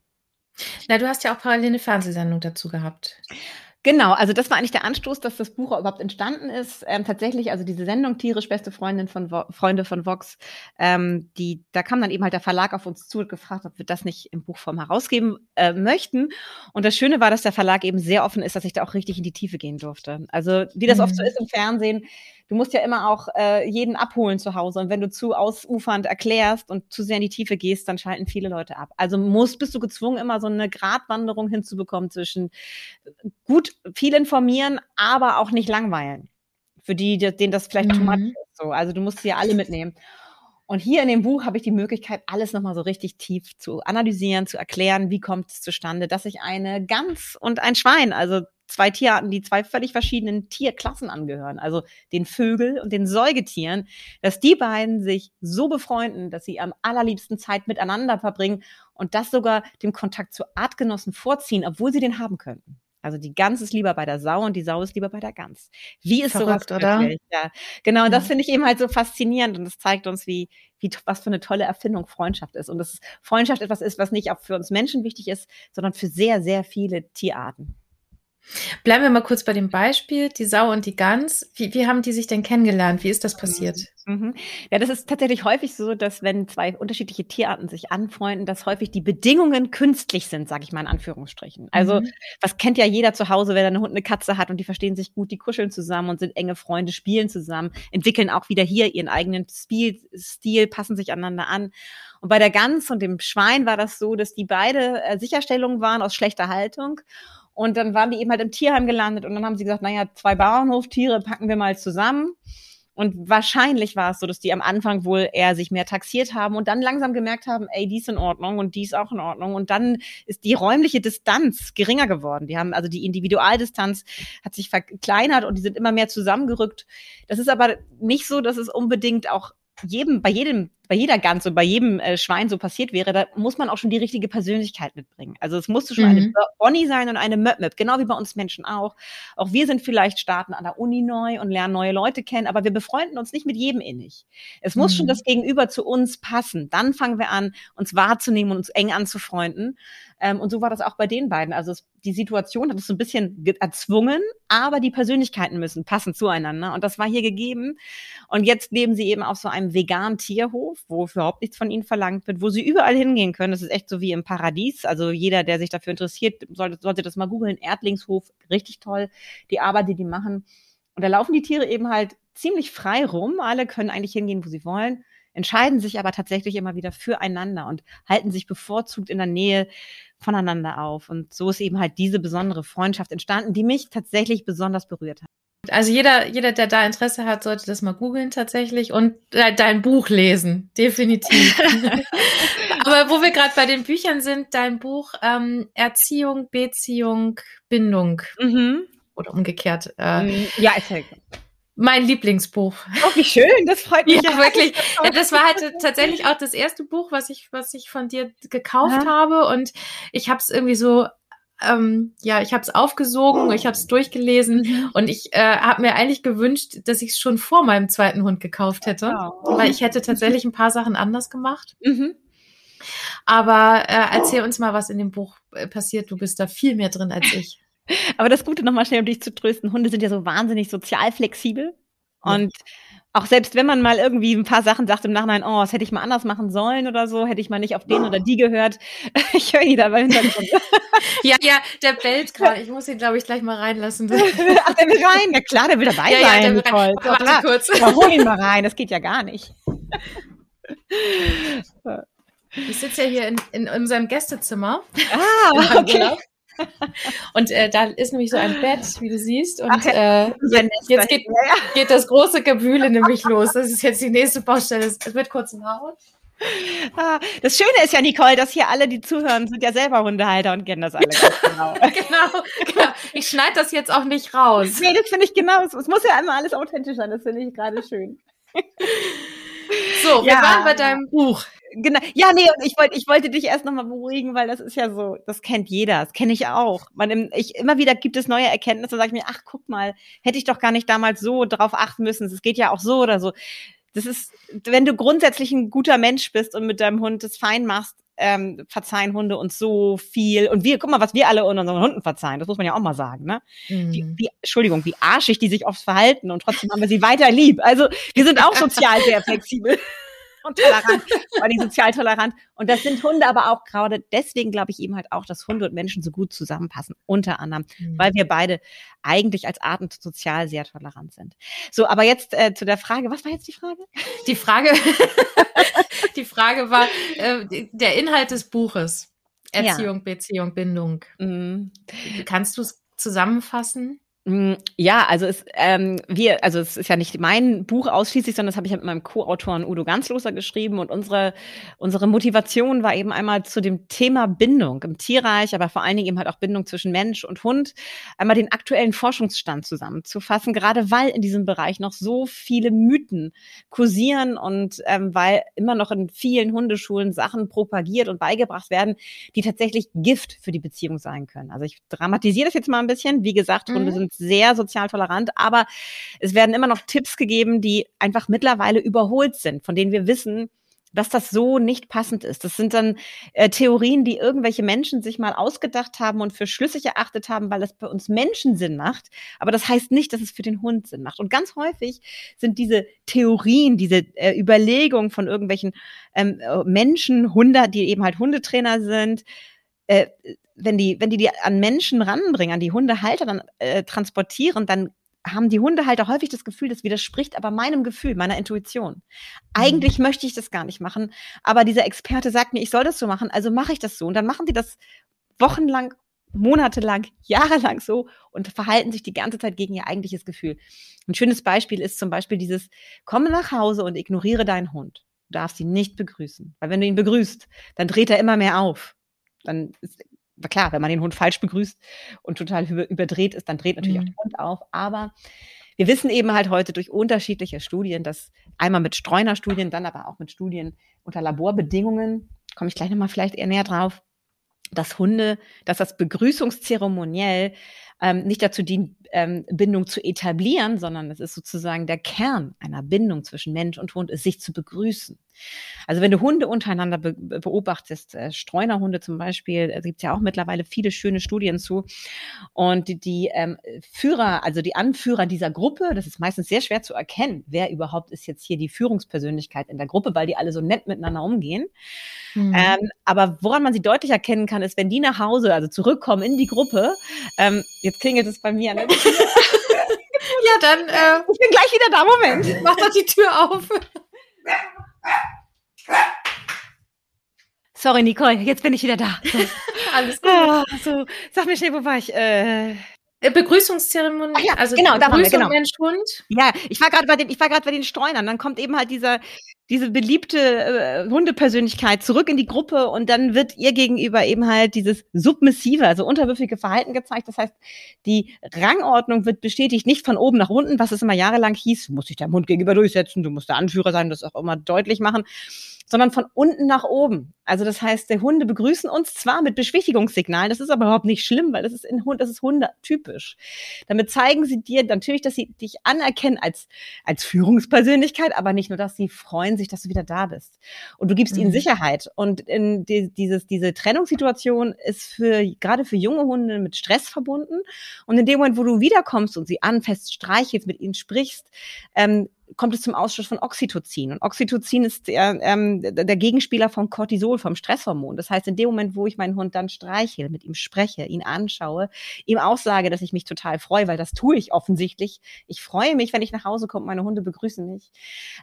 Na, du hast ja auch parallel eine Fernsehsendung dazu gehabt. Genau, also das war eigentlich der Anstoß, dass das Buch überhaupt entstanden ist. Ähm, tatsächlich, also diese Sendung Tierisch beste Freundin von Vo Freunde von Vox, ähm, die, da kam dann eben halt der Verlag auf uns zu und gefragt, ob wir das nicht in Buchform herausgeben äh, möchten. Und das Schöne war, dass der Verlag eben sehr offen ist, dass ich da auch richtig in die Tiefe gehen durfte. Also wie das mhm. oft so mhm. ist im Fernsehen, du musst ja immer auch äh, jeden abholen zu Hause. Und wenn du zu ausufernd erklärst und zu sehr in die Tiefe gehst, dann schalten viele Leute ab. Also musst, bist du gezwungen, immer so eine Gratwanderung hinzubekommen zwischen gut viel informieren, aber auch nicht langweilen. Für die, denen das vielleicht mhm. much ist. So. Also du musst sie ja alle mitnehmen. Und hier in dem Buch habe ich die Möglichkeit, alles nochmal so richtig tief zu analysieren, zu erklären, wie kommt es zustande, dass ich eine Gans und ein Schwein, also zwei Tierarten, die zwei völlig verschiedenen Tierklassen angehören, also den Vögel und den Säugetieren, dass die beiden sich so befreunden, dass sie am allerliebsten Zeit miteinander verbringen und das sogar dem Kontakt zu Artgenossen vorziehen, obwohl sie den haben könnten. Also die Gans ist lieber bei der Sau und die Sau ist lieber bei der Gans. Wie ist Verrückt, sowas oder? Möglich? Ja, genau. Und das finde ich eben halt so faszinierend und das zeigt uns, wie, wie was für eine tolle Erfindung Freundschaft ist und dass Freundschaft etwas ist, was nicht auch für uns Menschen wichtig ist, sondern für sehr, sehr viele Tierarten. Bleiben wir mal kurz bei dem Beispiel, die Sau und die Gans. Wie, wie haben die sich denn kennengelernt? Wie ist das passiert? Mhm. Ja, das ist tatsächlich häufig so, dass wenn zwei unterschiedliche Tierarten sich anfreunden, dass häufig die Bedingungen künstlich sind, sage ich mal in Anführungsstrichen. Also, mhm. was kennt ja jeder zu Hause, wenn er eine Hund, eine Katze hat und die verstehen sich gut, die kuscheln zusammen und sind enge Freunde, spielen zusammen, entwickeln auch wieder hier ihren eigenen Spiel, Stil, passen sich aneinander an. Und bei der Gans und dem Schwein war das so, dass die beide äh, Sicherstellungen waren aus schlechter Haltung und dann waren die eben halt im Tierheim gelandet und dann haben sie gesagt, naja, zwei Bauernhoftiere packen wir mal zusammen. Und wahrscheinlich war es so, dass die am Anfang wohl eher sich mehr taxiert haben und dann langsam gemerkt haben, ey, die ist in Ordnung und die ist auch in Ordnung. Und dann ist die räumliche Distanz geringer geworden. Die haben also die Individualdistanz hat sich verkleinert und die sind immer mehr zusammengerückt. Das ist aber nicht so, dass es unbedingt auch jedem, bei jedem bei jeder Gans und bei jedem äh, Schwein so passiert wäre, da muss man auch schon die richtige Persönlichkeit mitbringen. Also es musste schon mhm. eine Bonnie sein und eine Möp-Möp, genau wie bei uns Menschen auch. Auch wir sind vielleicht starten an der Uni neu und lernen neue Leute kennen, aber wir befreunden uns nicht mit jedem innig. Es muss mhm. schon das Gegenüber zu uns passen. Dann fangen wir an, uns wahrzunehmen und uns eng anzufreunden. Ähm, und so war das auch bei den beiden. Also es, die Situation hat es so ein bisschen erzwungen, aber die Persönlichkeiten müssen passen zueinander. Und das war hier gegeben. Und jetzt leben sie eben auf so einem veganen Tierhof, wo überhaupt nichts von ihnen verlangt wird, wo sie überall hingehen können. Das ist echt so wie im Paradies. Also jeder, der sich dafür interessiert, sollte, sollte das mal googeln. Erdlingshof, richtig toll. Die Arbeit, die die machen. Und da laufen die Tiere eben halt ziemlich frei rum. Alle können eigentlich hingehen, wo sie wollen entscheiden sich aber tatsächlich immer wieder füreinander und halten sich bevorzugt in der Nähe voneinander auf. Und so ist eben halt diese besondere Freundschaft entstanden, die mich tatsächlich besonders berührt hat. Also jeder, jeder, der da Interesse hat, sollte das mal googeln tatsächlich und dein Buch lesen, definitiv. Aber wo wir gerade bei den Büchern sind, dein Buch ähm, Erziehung, Beziehung, Bindung mhm. oder umgekehrt. Äh, mm, ja, erzähl mein Lieblingsbuch. Oh, wie schön, das freut mich. Ja, wirklich. Ja, das war halt tatsächlich auch das erste Buch, was ich, was ich von dir gekauft ja. habe. Und ich habe es irgendwie so, ähm, ja, ich habe es aufgesogen, ich habe es durchgelesen mhm. und ich äh, habe mir eigentlich gewünscht, dass ich es schon vor meinem zweiten Hund gekauft hätte, oh. weil ich hätte tatsächlich ein paar Sachen anders gemacht. Mhm. Aber äh, erzähl uns mal, was in dem Buch äh, passiert. Du bist da viel mehr drin als ich. Aber das Gute nochmal schnell, um dich zu trösten, Hunde sind ja so wahnsinnig sozial flexibel. Und auch selbst wenn man mal irgendwie ein paar Sachen sagt im Nachhinein, oh, das hätte ich mal anders machen sollen oder so, hätte ich mal nicht auf den oder die gehört. Ich höre ihn da dabei Hintergrund. ja, ja, der bellt gerade. Ich muss ihn, glaube ich, gleich mal reinlassen. Ach, der will rein. Ja klar, der will dabei ja, sein. Ja, der will rein. Warte kurz. Ja, hol ihn mal rein. Das geht ja gar nicht. Ich sitze ja hier in, in unserem Gästezimmer. Ah, okay. Und äh, da ist nämlich so ein Bett, wie du siehst. Und äh, jetzt geht, geht, das große Gewühle nämlich los. Das ist jetzt die nächste Baustelle. Es wird kurz im Haus. Ah, das Schöne ist ja, Nicole, dass hier alle, die zuhören, sind ja selber Hundehalter und kennen das alle genau. genau, genau. Ich schneide das jetzt auch nicht raus. Nee, das finde ich genau. Es muss ja immer alles authentisch sein. Das finde ich gerade schön. So, wir ja. waren bei deinem Buch. Genau. Ja, nee, und ich wollte, ich wollte dich erst nochmal beruhigen, weil das ist ja so, das kennt jeder, das kenne ich auch. Man, ich, immer wieder gibt es neue Erkenntnisse, sage ich mir, ach, guck mal, hätte ich doch gar nicht damals so drauf achten müssen. Es geht ja auch so oder so. Das ist, wenn du grundsätzlich ein guter Mensch bist und mit deinem Hund das fein machst, ähm, verzeihen Hunde uns so viel. Und wir, guck mal, was wir alle unseren Hunden verzeihen. Das muss man ja auch mal sagen, ne? Mhm. Wie, wie, Entschuldigung, wie arschig die sich oft verhalten und trotzdem haben wir sie weiter lieb. Also wir sind auch sozial sehr flexibel und tolerant, vor allem sozial tolerant. Und das sind Hunde aber auch gerade deswegen glaube ich eben halt auch, dass Hunde und Menschen so gut zusammenpassen, unter anderem, mhm. weil wir beide eigentlich als Arten sozial sehr tolerant sind. So, aber jetzt äh, zu der Frage, was war jetzt die Frage? Die Frage, die Frage war äh, der Inhalt des Buches. Erziehung, ja. Beziehung, Bindung. Mhm. Kannst du es zusammenfassen? Mm, ja, also es, ähm, wir, also es ist ja nicht mein Buch ausschließlich, sondern das habe ich mit meinem Co-Autoren Udo Ganzloser geschrieben und unsere, unsere Motivation war eben einmal zu dem Thema Bindung im Tierreich, aber vor allen Dingen eben halt auch Bindung zwischen Mensch und Hund, einmal den aktuellen Forschungsstand zusammenzufassen, gerade weil in diesem Bereich noch so viele Mythen kursieren und ähm, weil immer noch in vielen Hundeschulen Sachen propagiert und beigebracht werden, die tatsächlich Gift für die Beziehung sein können. Also ich dramatisiere das jetzt mal ein bisschen. Wie gesagt, Hunde mhm. sind sehr sozial tolerant, aber es werden immer noch Tipps gegeben, die einfach mittlerweile überholt sind, von denen wir wissen, dass das so nicht passend ist. Das sind dann äh, Theorien, die irgendwelche Menschen sich mal ausgedacht haben und für schlüssig erachtet haben, weil es bei uns Menschen Sinn macht. Aber das heißt nicht, dass es für den Hund Sinn macht. Und ganz häufig sind diese Theorien, diese äh, Überlegungen von irgendwelchen ähm, äh, Menschen, Hunde, die eben halt Hundetrainer sind, äh, wenn die, wenn die die an Menschen ranbringen, an die Hundehalter dann äh, transportieren, dann haben die Hundehalter häufig das Gefühl, das widerspricht aber meinem Gefühl, meiner Intuition. Eigentlich mhm. möchte ich das gar nicht machen, aber dieser Experte sagt mir, ich soll das so machen, also mache ich das so. Und dann machen die das wochenlang, monatelang, jahrelang so und verhalten sich die ganze Zeit gegen ihr eigentliches Gefühl. Ein schönes Beispiel ist zum Beispiel dieses, komme nach Hause und ignoriere deinen Hund. Du darfst ihn nicht begrüßen. Weil wenn du ihn begrüßt, dann dreht er immer mehr auf. Dann ist, klar, wenn man den Hund falsch begrüßt und total überdreht ist, dann dreht natürlich mhm. auch der Hund auf. Aber wir wissen eben halt heute durch unterschiedliche Studien, dass einmal mit Streuner-Studien, dann aber auch mit Studien unter Laborbedingungen, komme ich gleich nochmal vielleicht eher näher drauf, dass Hunde, dass das Begrüßungszeremoniell ähm, nicht dazu dient, ähm, Bindung zu etablieren, sondern es ist sozusagen der Kern einer Bindung zwischen Mensch und Hund, ist sich zu begrüßen. Also wenn du Hunde untereinander be beobachtest, äh, Streunerhunde zum Beispiel, äh, gibt es ja auch mittlerweile viele schöne Studien zu. Und die, die ähm, Führer, also die Anführer dieser Gruppe, das ist meistens sehr schwer zu erkennen, wer überhaupt ist jetzt hier die Führungspersönlichkeit in der Gruppe, weil die alle so nett miteinander umgehen. Mhm. Ähm, aber woran man sie deutlich erkennen kann, ist, wenn die nach Hause, also zurückkommen in die Gruppe, ähm, jetzt klingelt es bei mir an der Tür. ja, dann. Äh, ich bin gleich wieder da. Moment. Mach doch die Tür auf. Sorry, Nicole, jetzt bin ich wieder da. Alles gut. Oh, so, sag mir schnell, wo war ich? Äh Begrüßungszeremonie, Ach ja, also genau, da waren wir, genau. Mensch, Hund. Ja, ich war gerade bei den, ich war gerade bei den Streunern. Dann kommt eben halt dieser, diese beliebte äh, Hundepersönlichkeit zurück in die Gruppe und dann wird ihr gegenüber eben halt dieses submissive, also unterwürfige Verhalten gezeigt. Das heißt, die Rangordnung wird bestätigt, nicht von oben nach unten, was es immer jahrelang hieß, du musst dich deinem Hund gegenüber durchsetzen, du musst der Anführer sein, das auch immer deutlich machen, sondern von unten nach oben. Also das heißt, der Hunde begrüßen uns zwar mit Beschwichtigungssignalen, das ist aber überhaupt nicht schlimm, weil das ist in Hund, das ist hundetypisch. Damit zeigen sie dir natürlich, dass sie dich anerkennen als, als Führungspersönlichkeit, aber nicht nur, dass sie freuen sich, dass du wieder da bist. Und du gibst mhm. ihnen Sicherheit. Und in die, dieses, diese Trennungssituation ist für, gerade für junge Hunde mit Stress verbunden. Und in dem Moment, wo du wiederkommst und sie anfest streichelst, mit ihnen sprichst, ähm, kommt es zum Ausstoß von Oxytocin. Und Oxytocin ist der, ähm, der Gegenspieler vom Cortisol, vom Stresshormon. Das heißt, in dem Moment, wo ich meinen Hund dann streiche, mit ihm spreche, ihn anschaue, ihm auch sage, dass ich mich total freue, weil das tue ich offensichtlich. Ich freue mich, wenn ich nach Hause komme, meine Hunde begrüßen mich.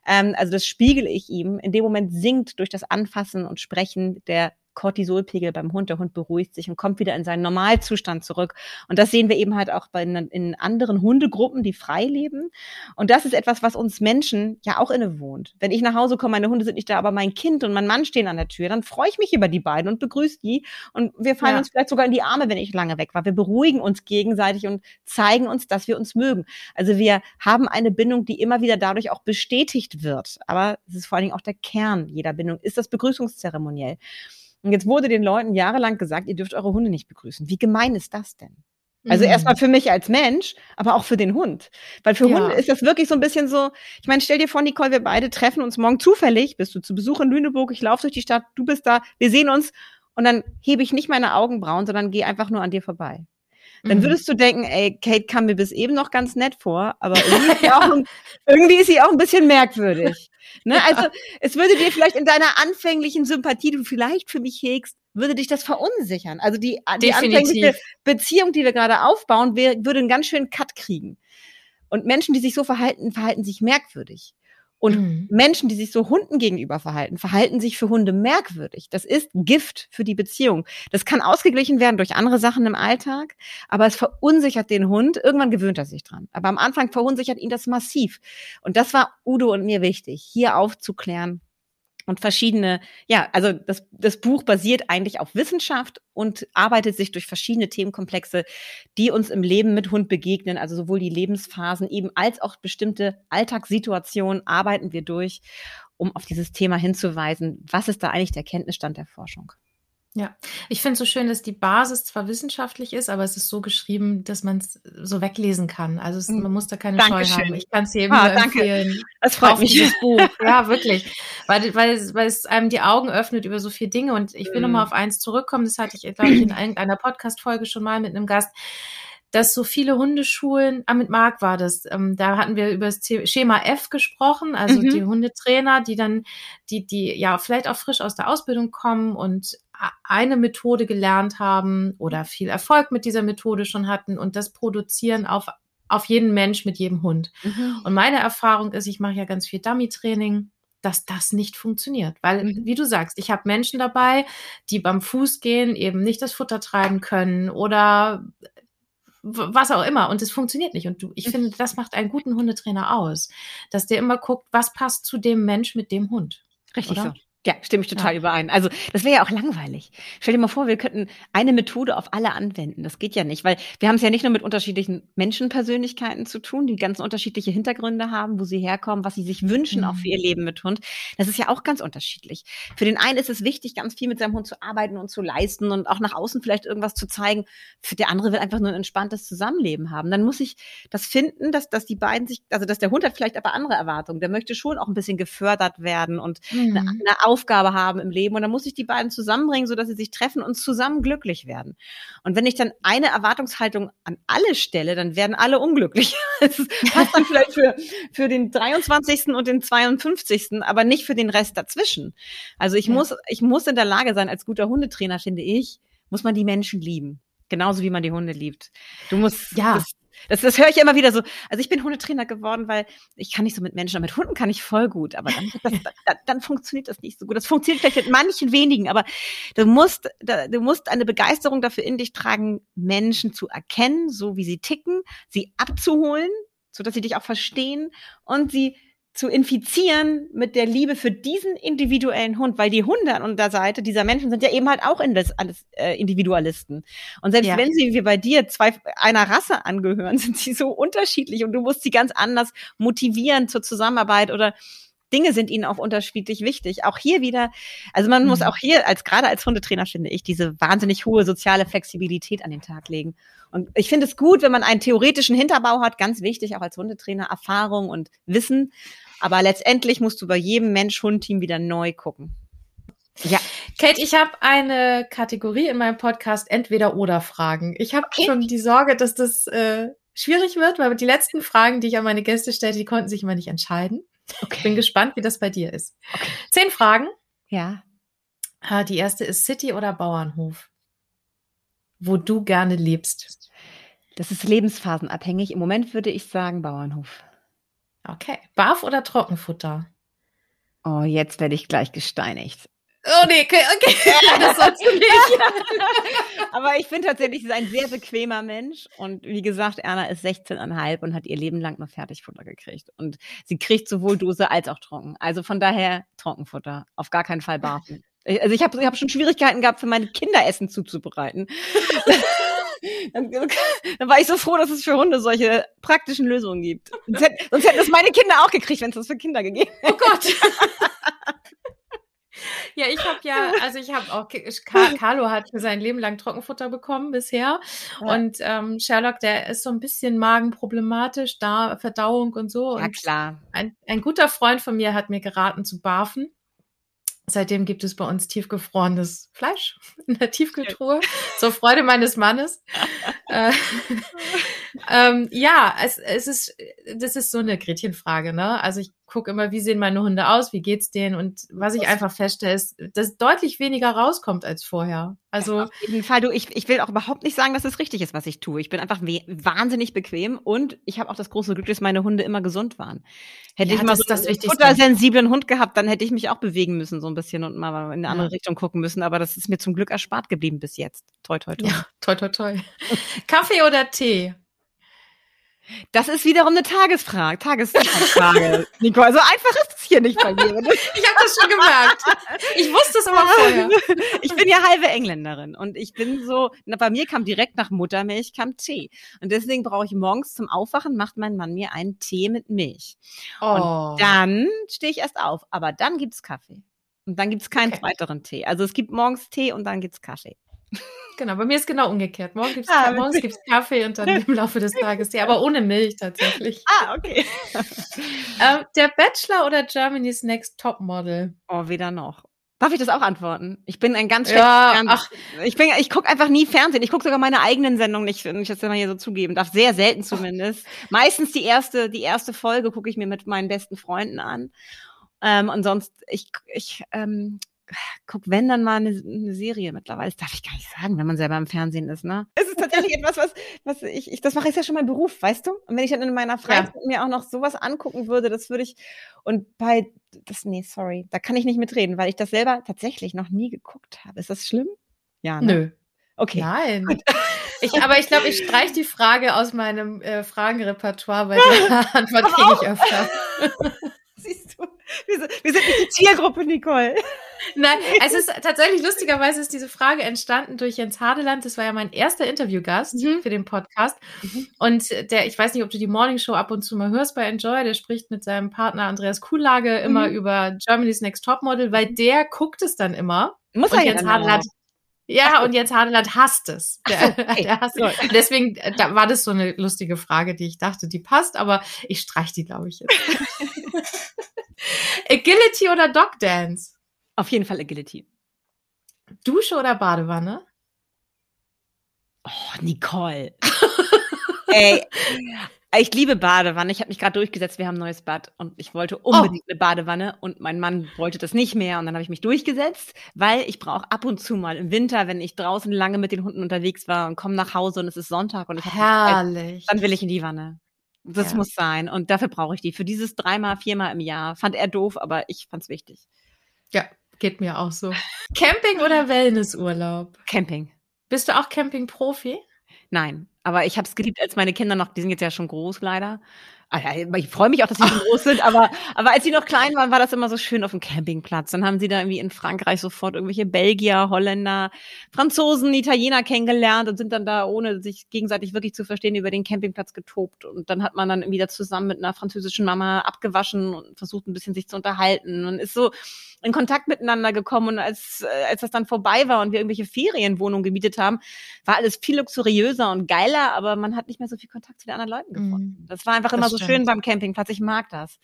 Ähm, also das spiegele ich ihm. In dem Moment sinkt durch das Anfassen und Sprechen der Cortisolpegel beim Hund. Der Hund beruhigt sich und kommt wieder in seinen Normalzustand zurück. Und das sehen wir eben halt auch bei in anderen Hundegruppen, die frei leben. Und das ist etwas, was uns Menschen ja auch innewohnt. Wenn ich nach Hause komme, meine Hunde sind nicht da, aber mein Kind und mein Mann stehen an der Tür, dann freue ich mich über die beiden und begrüße die. Und wir fallen ja. uns vielleicht sogar in die Arme, wenn ich lange weg war. Wir beruhigen uns gegenseitig und zeigen uns, dass wir uns mögen. Also wir haben eine Bindung, die immer wieder dadurch auch bestätigt wird. Aber es ist vor allen Dingen auch der Kern jeder Bindung, ist das Begrüßungszeremoniell. Und jetzt wurde den Leuten jahrelang gesagt, ihr dürft eure Hunde nicht begrüßen. Wie gemein ist das denn? Also mhm. erstmal für mich als Mensch, aber auch für den Hund. Weil für ja. Hunde ist das wirklich so ein bisschen so, ich meine, stell dir vor, Nicole, wir beide treffen uns morgen zufällig, bist du zu Besuch in Lüneburg, ich laufe durch die Stadt, du bist da, wir sehen uns und dann hebe ich nicht meine Augenbrauen, sondern gehe einfach nur an dir vorbei dann mhm. würdest du denken, ey, Kate kam mir bis eben noch ganz nett vor, aber irgendwie ja. ein, irgendwie ist sie auch ein bisschen merkwürdig. Ne? Ja. Also es würde dir vielleicht in deiner anfänglichen Sympathie, die du vielleicht für mich hegst, würde dich das verunsichern. Also die, die anfängliche Beziehung, die wir gerade aufbauen, wir, würde einen ganz schönen Cut kriegen. Und Menschen, die sich so verhalten, verhalten sich merkwürdig. Und mhm. Menschen, die sich so Hunden gegenüber verhalten, verhalten sich für Hunde merkwürdig. Das ist Gift für die Beziehung. Das kann ausgeglichen werden durch andere Sachen im Alltag, aber es verunsichert den Hund. Irgendwann gewöhnt er sich dran. Aber am Anfang verunsichert ihn das massiv. Und das war Udo und mir wichtig, hier aufzuklären, und verschiedene, ja, also das, das Buch basiert eigentlich auf Wissenschaft und arbeitet sich durch verschiedene Themenkomplexe, die uns im Leben mit Hund begegnen, also sowohl die Lebensphasen eben als auch bestimmte Alltagssituationen arbeiten wir durch, um auf dieses Thema hinzuweisen. Was ist da eigentlich der Kenntnisstand der Forschung? Ja, ich finde es so schön, dass die Basis zwar wissenschaftlich ist, aber es ist so geschrieben, dass man es so weglesen kann. Also es, hm. man muss da keine Dankeschön. Scheu haben. Ich kann es jedem ah, empfehlen. Das freut mich. Dieses Buch. Ja, wirklich. Weil, weil, weil es einem die Augen öffnet über so viele Dinge. Und ich will mm. nochmal auf eins zurückkommen. Das hatte ich, glaube ich, in irgendeiner Podcast-Folge schon mal mit einem Gast dass so viele Hundeschulen, ah, mit Marc war das, ähm, da hatten wir über das Schema F gesprochen, also mhm. die Hundetrainer, die dann, die, die ja vielleicht auch frisch aus der Ausbildung kommen und eine Methode gelernt haben oder viel Erfolg mit dieser Methode schon hatten und das produzieren auf, auf jeden Mensch mit jedem Hund. Mhm. Und meine Erfahrung ist, ich mache ja ganz viel Dummy-Training dass das nicht funktioniert. Weil, mhm. wie du sagst, ich habe Menschen dabei, die beim Fuß gehen eben nicht das Futter treiben können oder was auch immer. Und es funktioniert nicht. Und du, ich finde, das macht einen guten Hundetrainer aus, dass der immer guckt, was passt zu dem Mensch mit dem Hund. Richtig oder? so. Ja, stimme ich total ja. überein. Also das wäre ja auch langweilig. Stell dir mal vor, wir könnten eine Methode auf alle anwenden. Das geht ja nicht, weil wir haben es ja nicht nur mit unterschiedlichen Menschenpersönlichkeiten zu tun, die ganz unterschiedliche Hintergründe haben, wo sie herkommen, was sie sich wünschen, mhm. auch für ihr Leben mit Hund. Das ist ja auch ganz unterschiedlich. Für den einen ist es wichtig, ganz viel mit seinem Hund zu arbeiten und zu leisten und auch nach außen vielleicht irgendwas zu zeigen. Für der andere will einfach nur ein entspanntes Zusammenleben haben. Dann muss ich das finden, dass, dass die beiden sich, also dass der Hund hat vielleicht aber andere Erwartungen. Der möchte schon auch ein bisschen gefördert werden und mhm. eine, eine Aufgabe haben im Leben und dann muss ich die beiden zusammenbringen, sodass sie sich treffen und zusammen glücklich werden. Und wenn ich dann eine Erwartungshaltung an alle stelle, dann werden alle unglücklich. Das passt dann vielleicht für, für den 23. und den 52., aber nicht für den Rest dazwischen. Also ich ja. muss, ich muss in der Lage sein, als guter Hundetrainer, finde ich, muss man die Menschen lieben. Genauso wie man die Hunde liebt. Du musst, ja. das, das, das höre ich immer wieder so. Also ich bin Hundetrainer geworden, weil ich kann nicht so mit Menschen, aber mit Hunden kann ich voll gut. Aber dann, das, dann, dann funktioniert das nicht so gut. Das funktioniert vielleicht mit manchen wenigen, aber du musst, du musst eine Begeisterung dafür in dich tragen, Menschen zu erkennen, so wie sie ticken, sie abzuholen, so dass sie dich auch verstehen und sie zu infizieren mit der Liebe für diesen individuellen Hund, weil die Hunde an der Seite dieser Menschen sind ja eben halt auch das alles äh, Individualisten. Und selbst ja. wenn sie wie bei dir zwei einer Rasse angehören, sind sie so unterschiedlich und du musst sie ganz anders motivieren zur Zusammenarbeit oder Dinge sind ihnen auch unterschiedlich wichtig. Auch hier wieder, also man mhm. muss auch hier als gerade als Hundetrainer finde ich diese wahnsinnig hohe soziale Flexibilität an den Tag legen. Und ich finde es gut, wenn man einen theoretischen Hinterbau hat, ganz wichtig auch als Hundetrainer Erfahrung und Wissen. Aber letztendlich musst du bei jedem Mensch-Hund-Team wieder neu gucken. Ja. Kate, ich habe eine Kategorie in meinem Podcast Entweder-Oder-Fragen. Ich habe okay. schon die Sorge, dass das äh, schwierig wird, weil die letzten Fragen, die ich an meine Gäste stellte, die konnten sich immer nicht entscheiden. Okay. Ich bin gespannt, wie das bei dir ist. Okay. Zehn Fragen. Ja. Ah, die erste ist City oder Bauernhof? Wo du gerne lebst. Das ist lebensphasenabhängig. Im Moment würde ich sagen Bauernhof. Okay. Barf oder Trockenfutter? Oh, jetzt werde ich gleich gesteinigt. Oh nee, okay, okay. das sollst du nicht. Aber ich bin tatsächlich ein sehr bequemer Mensch. Und wie gesagt, Erna ist 16,5 und hat ihr Leben lang noch Fertigfutter gekriegt. Und sie kriegt sowohl Dose als auch trocken. Also von daher Trockenfutter. Auf gar keinen Fall barfen. Also ich habe ich hab schon Schwierigkeiten gehabt, für meine Kinder Essen zuzubereiten. Dann, dann, war ich so froh, dass es für Hunde solche praktischen Lösungen gibt. Sonst, hätt, sonst hätten es meine Kinder auch gekriegt, wenn es das für Kinder gegeben hätte. Oh Gott. Ja, ich habe ja, also ich habe auch, Carlo hat für sein Leben lang Trockenfutter bekommen bisher. Ja. Und ähm, Sherlock, der ist so ein bisschen magenproblematisch, da Verdauung und so. Ja, und klar. Ein, ein guter Freund von mir hat mir geraten zu barfen. Seitdem gibt es bei uns tiefgefrorenes Fleisch in der Tiefkühltruhe, zur Freude meines Mannes. äh, ähm, ja, es, es ist, das ist so eine Gretchenfrage, ne? Also ich gucke immer, wie sehen meine Hunde aus, wie geht's denen und was ich einfach feststelle, ist, dass deutlich weniger rauskommt als vorher. Also auf jeden Fall, du, ich, ich will auch überhaupt nicht sagen, dass es richtig ist, was ich tue. Ich bin einfach wahnsinnig bequem und ich habe auch das große Glück, dass meine Hunde immer gesund waren. Hätte ja, ich mal so das einen futtersensiblen Hund gehabt, dann hätte ich mich auch bewegen müssen so ein bisschen und mal in eine andere ja. Richtung gucken müssen, aber das ist mir zum Glück erspart geblieben bis jetzt. Toi toi toi. Ja, toi toi toi. Kaffee oder Tee? Das ist wiederum eine Tagesfrage, Tagesfrage, Nico. Also einfach ist es hier nicht bei mir. ich habe das schon gemerkt. Ich wusste es aber vorher. Ich bin ja halbe Engländerin und ich bin so, na, bei mir kam direkt nach Muttermilch kam Tee. Und deswegen brauche ich morgens zum Aufwachen, macht mein Mann mir einen Tee mit Milch. Oh. Und dann stehe ich erst auf. Aber dann gibt's Kaffee. Und dann gibt's keinen okay. weiteren Tee. Also es gibt morgens Tee und dann gibt's Kaffee. Genau, bei mir ist genau umgekehrt. Morgen gibt's, ah, morgens gibt's Kaffee und dann im Laufe des Tages Tee, aber ohne Milch tatsächlich. Ah, okay. ähm, der Bachelor oder Germany's Next Topmodel? Oh, weder noch. Darf ich das auch antworten? Ich bin ein ganz ja, ach, ich bin, ich gucke einfach nie Fernsehen. Ich gucke sogar meine eigenen Sendungen nicht, wenn ich das immer hier so zugeben darf. Sehr selten zumindest. Meistens die erste, die erste Folge gucke ich mir mit meinen besten Freunden an. Ähm, und sonst, ich, ich ähm, guck, wenn dann mal eine, eine, Serie mittlerweile. Das darf ich gar nicht sagen, wenn man selber im Fernsehen ist, ne? Es ist tatsächlich etwas, was, was ich, ich das mache ich ja schon mein Beruf, weißt du? Und wenn ich dann in meiner Freizeit ja. mir auch noch sowas angucken würde, das würde ich, und bei, das, nee, sorry, da kann ich nicht mitreden, weil ich das selber tatsächlich noch nie geguckt habe. Ist das schlimm? Ja, ne? Nö. Okay. Nein. Ich, aber ich glaube, ich streiche die Frage aus meinem äh, Fragenrepertoire, weil die Antwort kriege ich öfter. Wir sind, wir sind nicht die Zielgruppe, Nicole. Nein, es ist tatsächlich lustigerweise ist diese Frage entstanden durch Jens Hadeland. Das war ja mein erster Interviewgast mhm. für den Podcast. Mhm. Und der, ich weiß nicht, ob du die Morning Show ab und zu mal hörst bei Enjoy, der spricht mit seinem Partner Andreas Kuhlage immer mhm. über Germany's Next Top Model, weil der guckt es dann immer. Muss und er Jens Hadeland, ja, und Jens Hadeland hasst es. Der, so, okay. der hasst es. Deswegen da war das so eine lustige Frage, die ich dachte, die passt, aber ich streich die, glaube ich, jetzt. Agility oder Dog Dance? Auf jeden Fall Agility. Dusche oder Badewanne? Oh, Nicole. Ey, ich liebe Badewanne. Ich habe mich gerade durchgesetzt. Wir haben ein neues Bad und ich wollte unbedingt oh. eine Badewanne und mein Mann wollte das nicht mehr. Und dann habe ich mich durchgesetzt, weil ich brauche ab und zu mal im Winter, wenn ich draußen lange mit den Hunden unterwegs war und komme nach Hause und es ist Sonntag und ich Herrlich. Zeit, dann will ich in die Wanne. Das ja. muss sein. Und dafür brauche ich die. Für dieses dreimal, viermal im Jahr. Fand er doof, aber ich fand's wichtig. Ja, Geht mir auch so. Camping oder Wellnessurlaub? Camping. Bist du auch Camping-Profi? Nein, aber ich habe es geliebt, als meine Kinder noch, die sind jetzt ja schon groß leider, ich freue mich auch, dass sie so groß sind, aber, aber als sie noch klein waren, war das immer so schön auf dem Campingplatz. Dann haben sie da irgendwie in Frankreich sofort irgendwelche Belgier, Holländer, Franzosen, Italiener kennengelernt und sind dann da, ohne sich gegenseitig wirklich zu verstehen, über den Campingplatz getobt. Und dann hat man dann wieder zusammen mit einer französischen Mama abgewaschen und versucht ein bisschen sich zu unterhalten und ist so in Kontakt miteinander gekommen. Und als, äh, als das dann vorbei war und wir irgendwelche Ferienwohnungen gemietet haben, war alles viel luxuriöser und geiler, aber man hat nicht mehr so viel Kontakt zu den anderen Leuten gefunden. Mm, das war einfach immer so so schön beim Campingplatz. Ich mag das.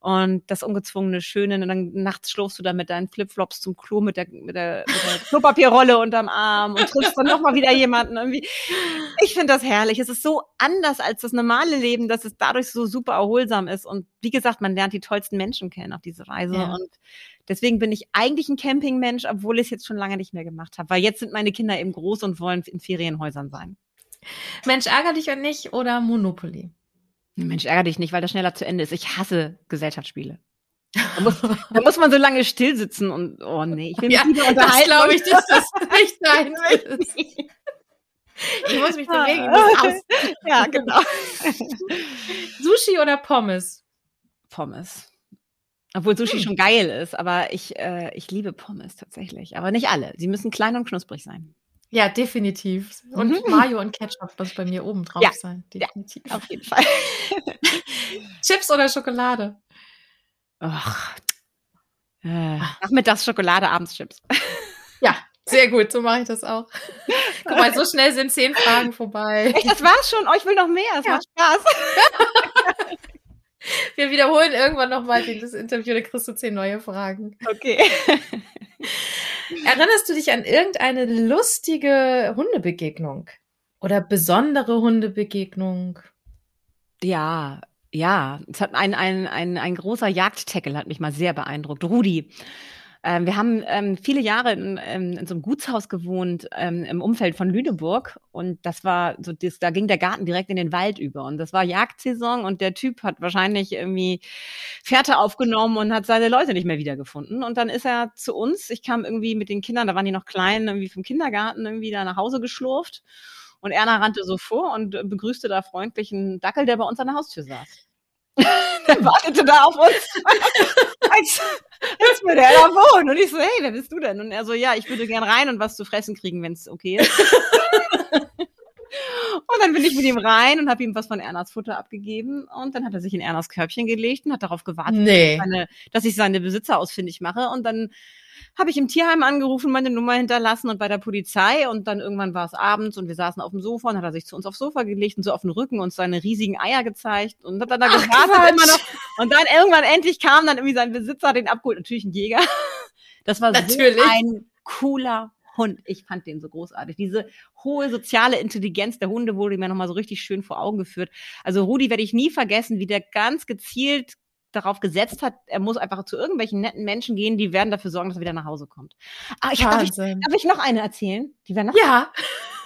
Und das ungezwungene Schöne. Und dann nachts schlurfst du da mit deinen Flipflops zum Klo mit der, mit der, mit der Klopapierrolle unterm Arm und triffst dann nochmal wieder jemanden irgendwie. Ich finde das herrlich. Es ist so anders als das normale Leben, dass es dadurch so super erholsam ist. Und wie gesagt, man lernt die tollsten Menschen kennen auf diese Reise. Ja. Und deswegen bin ich eigentlich ein Campingmensch, obwohl ich es jetzt schon lange nicht mehr gemacht habe. Weil jetzt sind meine Kinder eben groß und wollen in Ferienhäusern sein. Mensch, ärger dich und nicht oder Monopoly? Mensch, ärgere dich nicht, weil das schneller zu Ende ist. Ich hasse Gesellschaftsspiele. Da muss, da muss man so lange still sitzen und oh nee, ich will mich ja, lieber unterhalten. Das glaube ich, dass das nicht dein ist. Ich muss mich bewegen. Aus. Ja, genau. Sushi oder Pommes? Pommes. Obwohl Sushi hm. schon geil ist, aber ich, äh, ich liebe Pommes tatsächlich. Aber nicht alle. Sie müssen klein und knusprig sein. Ja, definitiv. Und mhm. Mayo und Ketchup muss bei mir oben drauf ja. sein. Definitiv. Ja, auf jeden Fall. Chips oder Schokolade? Ach. Äh, nachmittags Schokolade, abends Chips. Ja, sehr gut, so mache ich das auch. Guck mal, so schnell sind zehn Fragen vorbei. Echt, das war's schon. Oh, ich will noch mehr. Es ja. macht Spaß. Wir wiederholen irgendwann nochmal das Interview, da kriegst du zehn neue Fragen. Okay. Erinnerst du dich an irgendeine lustige Hundebegegnung? Oder besondere Hundebegegnung? Ja, ja. Es hat ein, ein, ein, ein großer Jagdtackle hat mich mal sehr beeindruckt. Rudi. Ähm, wir haben ähm, viele Jahre in, in, in, so einem Gutshaus gewohnt ähm, im Umfeld von Lüneburg und das war so, das, da ging der Garten direkt in den Wald über und das war Jagdsaison und der Typ hat wahrscheinlich irgendwie Fährte aufgenommen und hat seine Leute nicht mehr wiedergefunden und dann ist er zu uns. Ich kam irgendwie mit den Kindern, da waren die noch klein, irgendwie vom Kindergarten irgendwie da nach Hause geschlurft und Erna rannte so vor und begrüßte da freundlich einen Dackel, der bei uns an der Haustür saß. der wartete da auf uns, als, als würde er da wohnen. Und ich so, hey, wer bist du denn? Und er so, ja, ich würde gern rein und was zu fressen kriegen, wenn es okay ist. Und dann bin ich mit ihm rein und habe ihm was von Ernas Futter abgegeben. Und dann hat er sich in Ernas Körbchen gelegt und hat darauf gewartet, nee. dass, ich seine, dass ich seine Besitzer ausfindig mache. Und dann habe ich im Tierheim angerufen, meine Nummer hinterlassen und bei der Polizei und dann irgendwann war es abends und wir saßen auf dem Sofa und hat er sich zu uns aufs Sofa gelegt und so auf den Rücken uns seine riesigen Eier gezeigt und hat dann da gewartet immer noch und dann irgendwann endlich kam dann irgendwie sein Besitzer, den abgeholt, natürlich ein Jäger. Das war natürlich. so ein cooler Hund. Ich fand den so großartig. Diese hohe soziale Intelligenz der Hunde wurde mir nochmal so richtig schön vor Augen geführt. Also Rudi werde ich nie vergessen, wie der ganz gezielt darauf gesetzt hat, er muss einfach zu irgendwelchen netten Menschen gehen, die werden dafür sorgen, dass er wieder nach Hause kommt. Ah, ich, darf, ich, darf ich noch eine erzählen? Die noch Ja.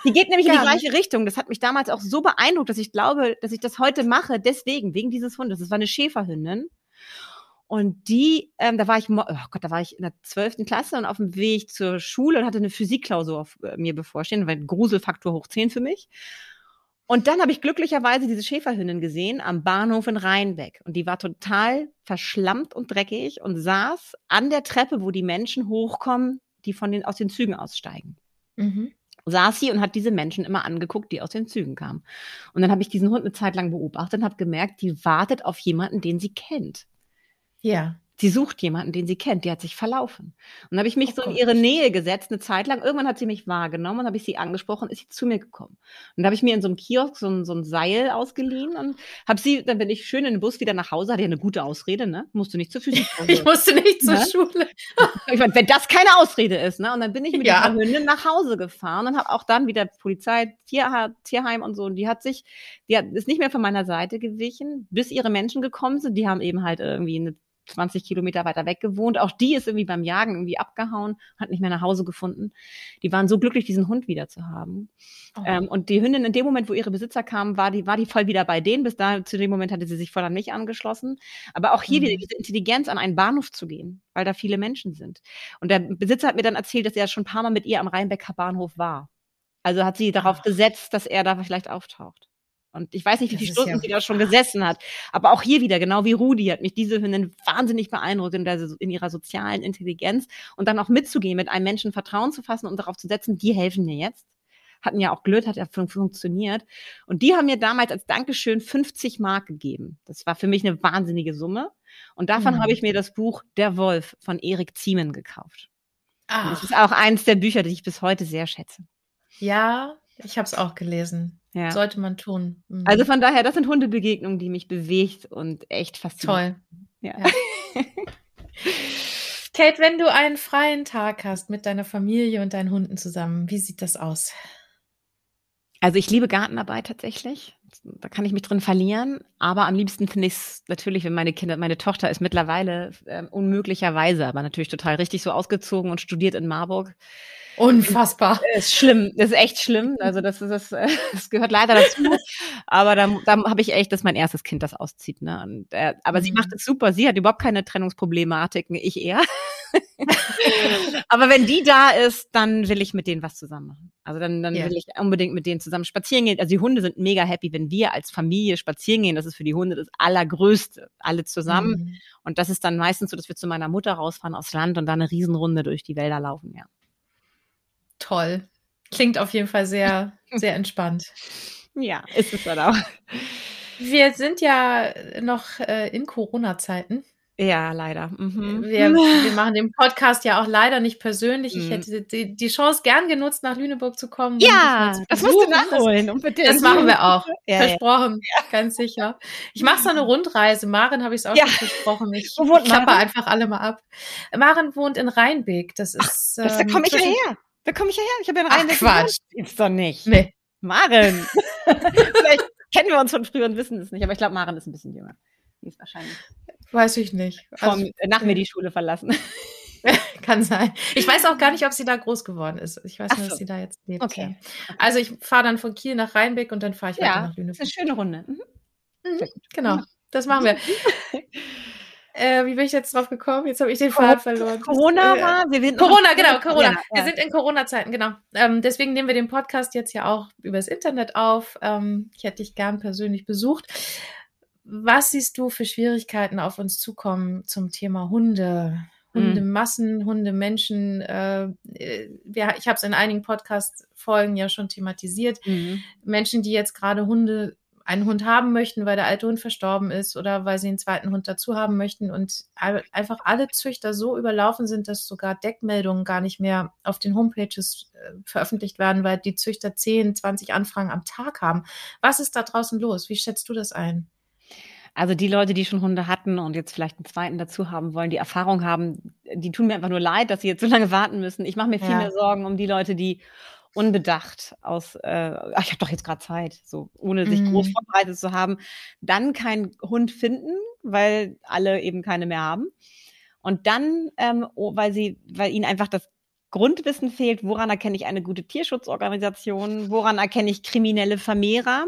Die geht nämlich ja. in die gleiche Richtung. Das hat mich damals auch so beeindruckt, dass ich glaube, dass ich das heute mache, deswegen, wegen dieses Hundes. Das war eine Schäferhündin. Und die, ähm, da war ich, oh Gott, da war ich in der zwölften Klasse und auf dem Weg zur Schule und hatte eine Physikklausur auf äh, mir bevorstehen, weil Gruselfaktor hoch zehn für mich. Und dann habe ich glücklicherweise diese Schäferhündin gesehen am Bahnhof in Rheinbeck. Und die war total verschlammt und dreckig und saß an der Treppe, wo die Menschen hochkommen, die von den, aus den Zügen aussteigen. Mhm. Saß sie und hat diese Menschen immer angeguckt, die aus den Zügen kamen. Und dann habe ich diesen Hund eine Zeit lang beobachtet und habe gemerkt, die wartet auf jemanden, den sie kennt. Ja. Sie sucht jemanden, den sie kennt, die hat sich verlaufen. Und dann habe ich mich oh so in ihre Nähe gesetzt, eine Zeit lang. Irgendwann hat sie mich wahrgenommen und habe ich sie angesprochen, ist sie zu mir gekommen. Und da habe ich mir in so einem Kiosk so ein, so ein Seil ausgeliehen und habe sie, dann bin ich schön in den Bus wieder nach Hause, hatte ja eine gute Ausrede, ne? Musste nicht zur Physik. ich musste nicht zur ne? Schule. ich meine, wenn das keine Ausrede ist, ne? Und dann bin ich mit ja. dieser Hündin nach Hause gefahren und habe auch dann wieder Polizei, Tier, Tierheim und so. Und die hat sich, die hat, ist nicht mehr von meiner Seite gewichen, bis ihre Menschen gekommen sind. Die haben eben halt irgendwie eine 20 Kilometer weiter weg gewohnt. Auch die ist irgendwie beim Jagen irgendwie abgehauen, hat nicht mehr nach Hause gefunden. Die waren so glücklich, diesen Hund wieder zu haben. Oh. Ähm, und die Hündin in dem Moment, wo ihre Besitzer kamen, war die, war die voll wieder bei denen. Bis da, zu dem Moment hatte sie sich voll an mich angeschlossen. Aber auch hier mhm. wieder diese Intelligenz, an einen Bahnhof zu gehen, weil da viele Menschen sind. Und der Besitzer hat mir dann erzählt, dass er schon ein paar Mal mit ihr am Rheinbecker Bahnhof war. Also hat sie darauf gesetzt, dass er da vielleicht auftaucht. Und ich weiß nicht, wie viele Stunden ja sie da schon gesessen hat. Aber auch hier wieder, genau wie Rudi, hat mich diese Hündin wahnsinnig beeindruckt in, der, in ihrer sozialen Intelligenz und dann auch mitzugehen, mit einem Menschen Vertrauen zu fassen und darauf zu setzen, die helfen mir jetzt. Hatten ja auch Glück, hat ja fun funktioniert. Und die haben mir damals als Dankeschön 50 Mark gegeben. Das war für mich eine wahnsinnige Summe. Und davon mhm. habe ich mir das Buch Der Wolf von Erik Ziemen gekauft. Das ist auch eines der Bücher, die ich bis heute sehr schätze. Ja, ich habe es auch gelesen. Ja. Sollte man tun. Mhm. Also von daher, das sind Hundebegegnungen, die mich bewegt und echt fasziniert. Toll. Ja. ja. Kate, wenn du einen freien Tag hast mit deiner Familie und deinen Hunden zusammen, wie sieht das aus? Also ich liebe Gartenarbeit tatsächlich. Da kann ich mich drin verlieren. Aber am liebsten finde ich es natürlich, wenn meine Kinder, meine Tochter ist mittlerweile äh, unmöglicherweise, aber natürlich total richtig so ausgezogen und studiert in Marburg. Unfassbar. Ist schlimm, ist echt schlimm. Also das ist das, das gehört leider dazu. aber da, da habe ich echt, dass mein erstes Kind das auszieht. Ne? Und, äh, aber mhm. sie macht es super. Sie hat überhaupt keine Trennungsproblematiken, ich eher. aber wenn die da ist, dann will ich mit denen was zusammen machen. Also dann, dann yeah. will ich unbedingt mit denen zusammen spazieren gehen. Also die Hunde sind mega happy, wenn wir als Familie spazieren gehen. Das ist für die Hunde das Allergrößte. Alle zusammen. Mhm. Und das ist dann meistens so, dass wir zu meiner Mutter rausfahren aufs Land und dann eine Riesenrunde durch die Wälder laufen, ja. Toll. Klingt auf jeden Fall sehr, sehr entspannt. Ja, ist es dann auch. Wir sind ja noch äh, in Corona-Zeiten. Ja, leider. Mhm. Wir, wir, machen den Podcast ja auch leider nicht persönlich. Ich mhm. hätte die, die, Chance gern genutzt, nach Lüneburg zu kommen. Ja, das musst du nachholen. Das, das machen wir auch. Ja, versprochen, ja. ganz sicher. Ich mache so eine Rundreise. Maren habe ich es auch ja. schon versprochen. Ich, ich klappe einfach alle mal ab. Maren wohnt in Rheinbeck. Das ist. Ach, das, ähm, da komme ich ja her. Da komme ich ja her. Ich habe ja einen Ach, Quatsch. Ist doch nicht. Nee. Maren. Vielleicht kennen wir uns von früher und wissen es nicht, aber ich glaube, Maren ist ein bisschen jünger. Die ist wahrscheinlich. Weiß ich nicht. Vom, also, nach mir die Schule verlassen. Kann sein. Ich weiß auch gar nicht, ob sie da groß geworden ist. Ich weiß nur, so. dass sie da jetzt lebt. Okay. Also ich fahre dann von Kiel nach Rheinbeck und dann fahre ich ja, weiter nach Lüneburg. Das ist eine schöne Runde. Mhm. Mhm, genau. Das machen wir. Äh, wie bin ich jetzt drauf gekommen? Jetzt habe ich den Faden verloren. Corona äh, war? Wir Corona, genau, Corona. Ja, wir sind in Corona-Zeiten, genau. Ähm, deswegen nehmen wir den Podcast jetzt ja auch übers Internet auf. Ähm, ich hätte dich gern persönlich besucht. Was siehst du für Schwierigkeiten auf uns zukommen zum Thema Hunde? Hundemassen, Hundemenschen. Äh, äh wir, ich habe es in einigen Podcast-Folgen ja schon thematisiert. Mhm. Menschen, die jetzt gerade Hunde einen Hund haben möchten, weil der alte Hund verstorben ist oder weil sie einen zweiten Hund dazu haben möchten und einfach alle Züchter so überlaufen sind, dass sogar Deckmeldungen gar nicht mehr auf den Homepages äh, veröffentlicht werden, weil die Züchter 10, 20 Anfragen am Tag haben. Was ist da draußen los? Wie schätzt du das ein? Also die Leute, die schon Hunde hatten und jetzt vielleicht einen zweiten dazu haben wollen, die Erfahrung haben, die tun mir einfach nur leid, dass sie jetzt so lange warten müssen. Ich mache mir viel ja. mehr Sorgen um die Leute, die unbedacht aus, äh, ach, ich habe doch jetzt gerade Zeit, so ohne sich mhm. groß vorbereitet zu haben, dann keinen Hund finden, weil alle eben keine mehr haben. Und dann, ähm, weil sie, weil ihnen einfach das Grundwissen fehlt, woran erkenne ich eine gute Tierschutzorganisation, woran erkenne ich kriminelle Vermehrer,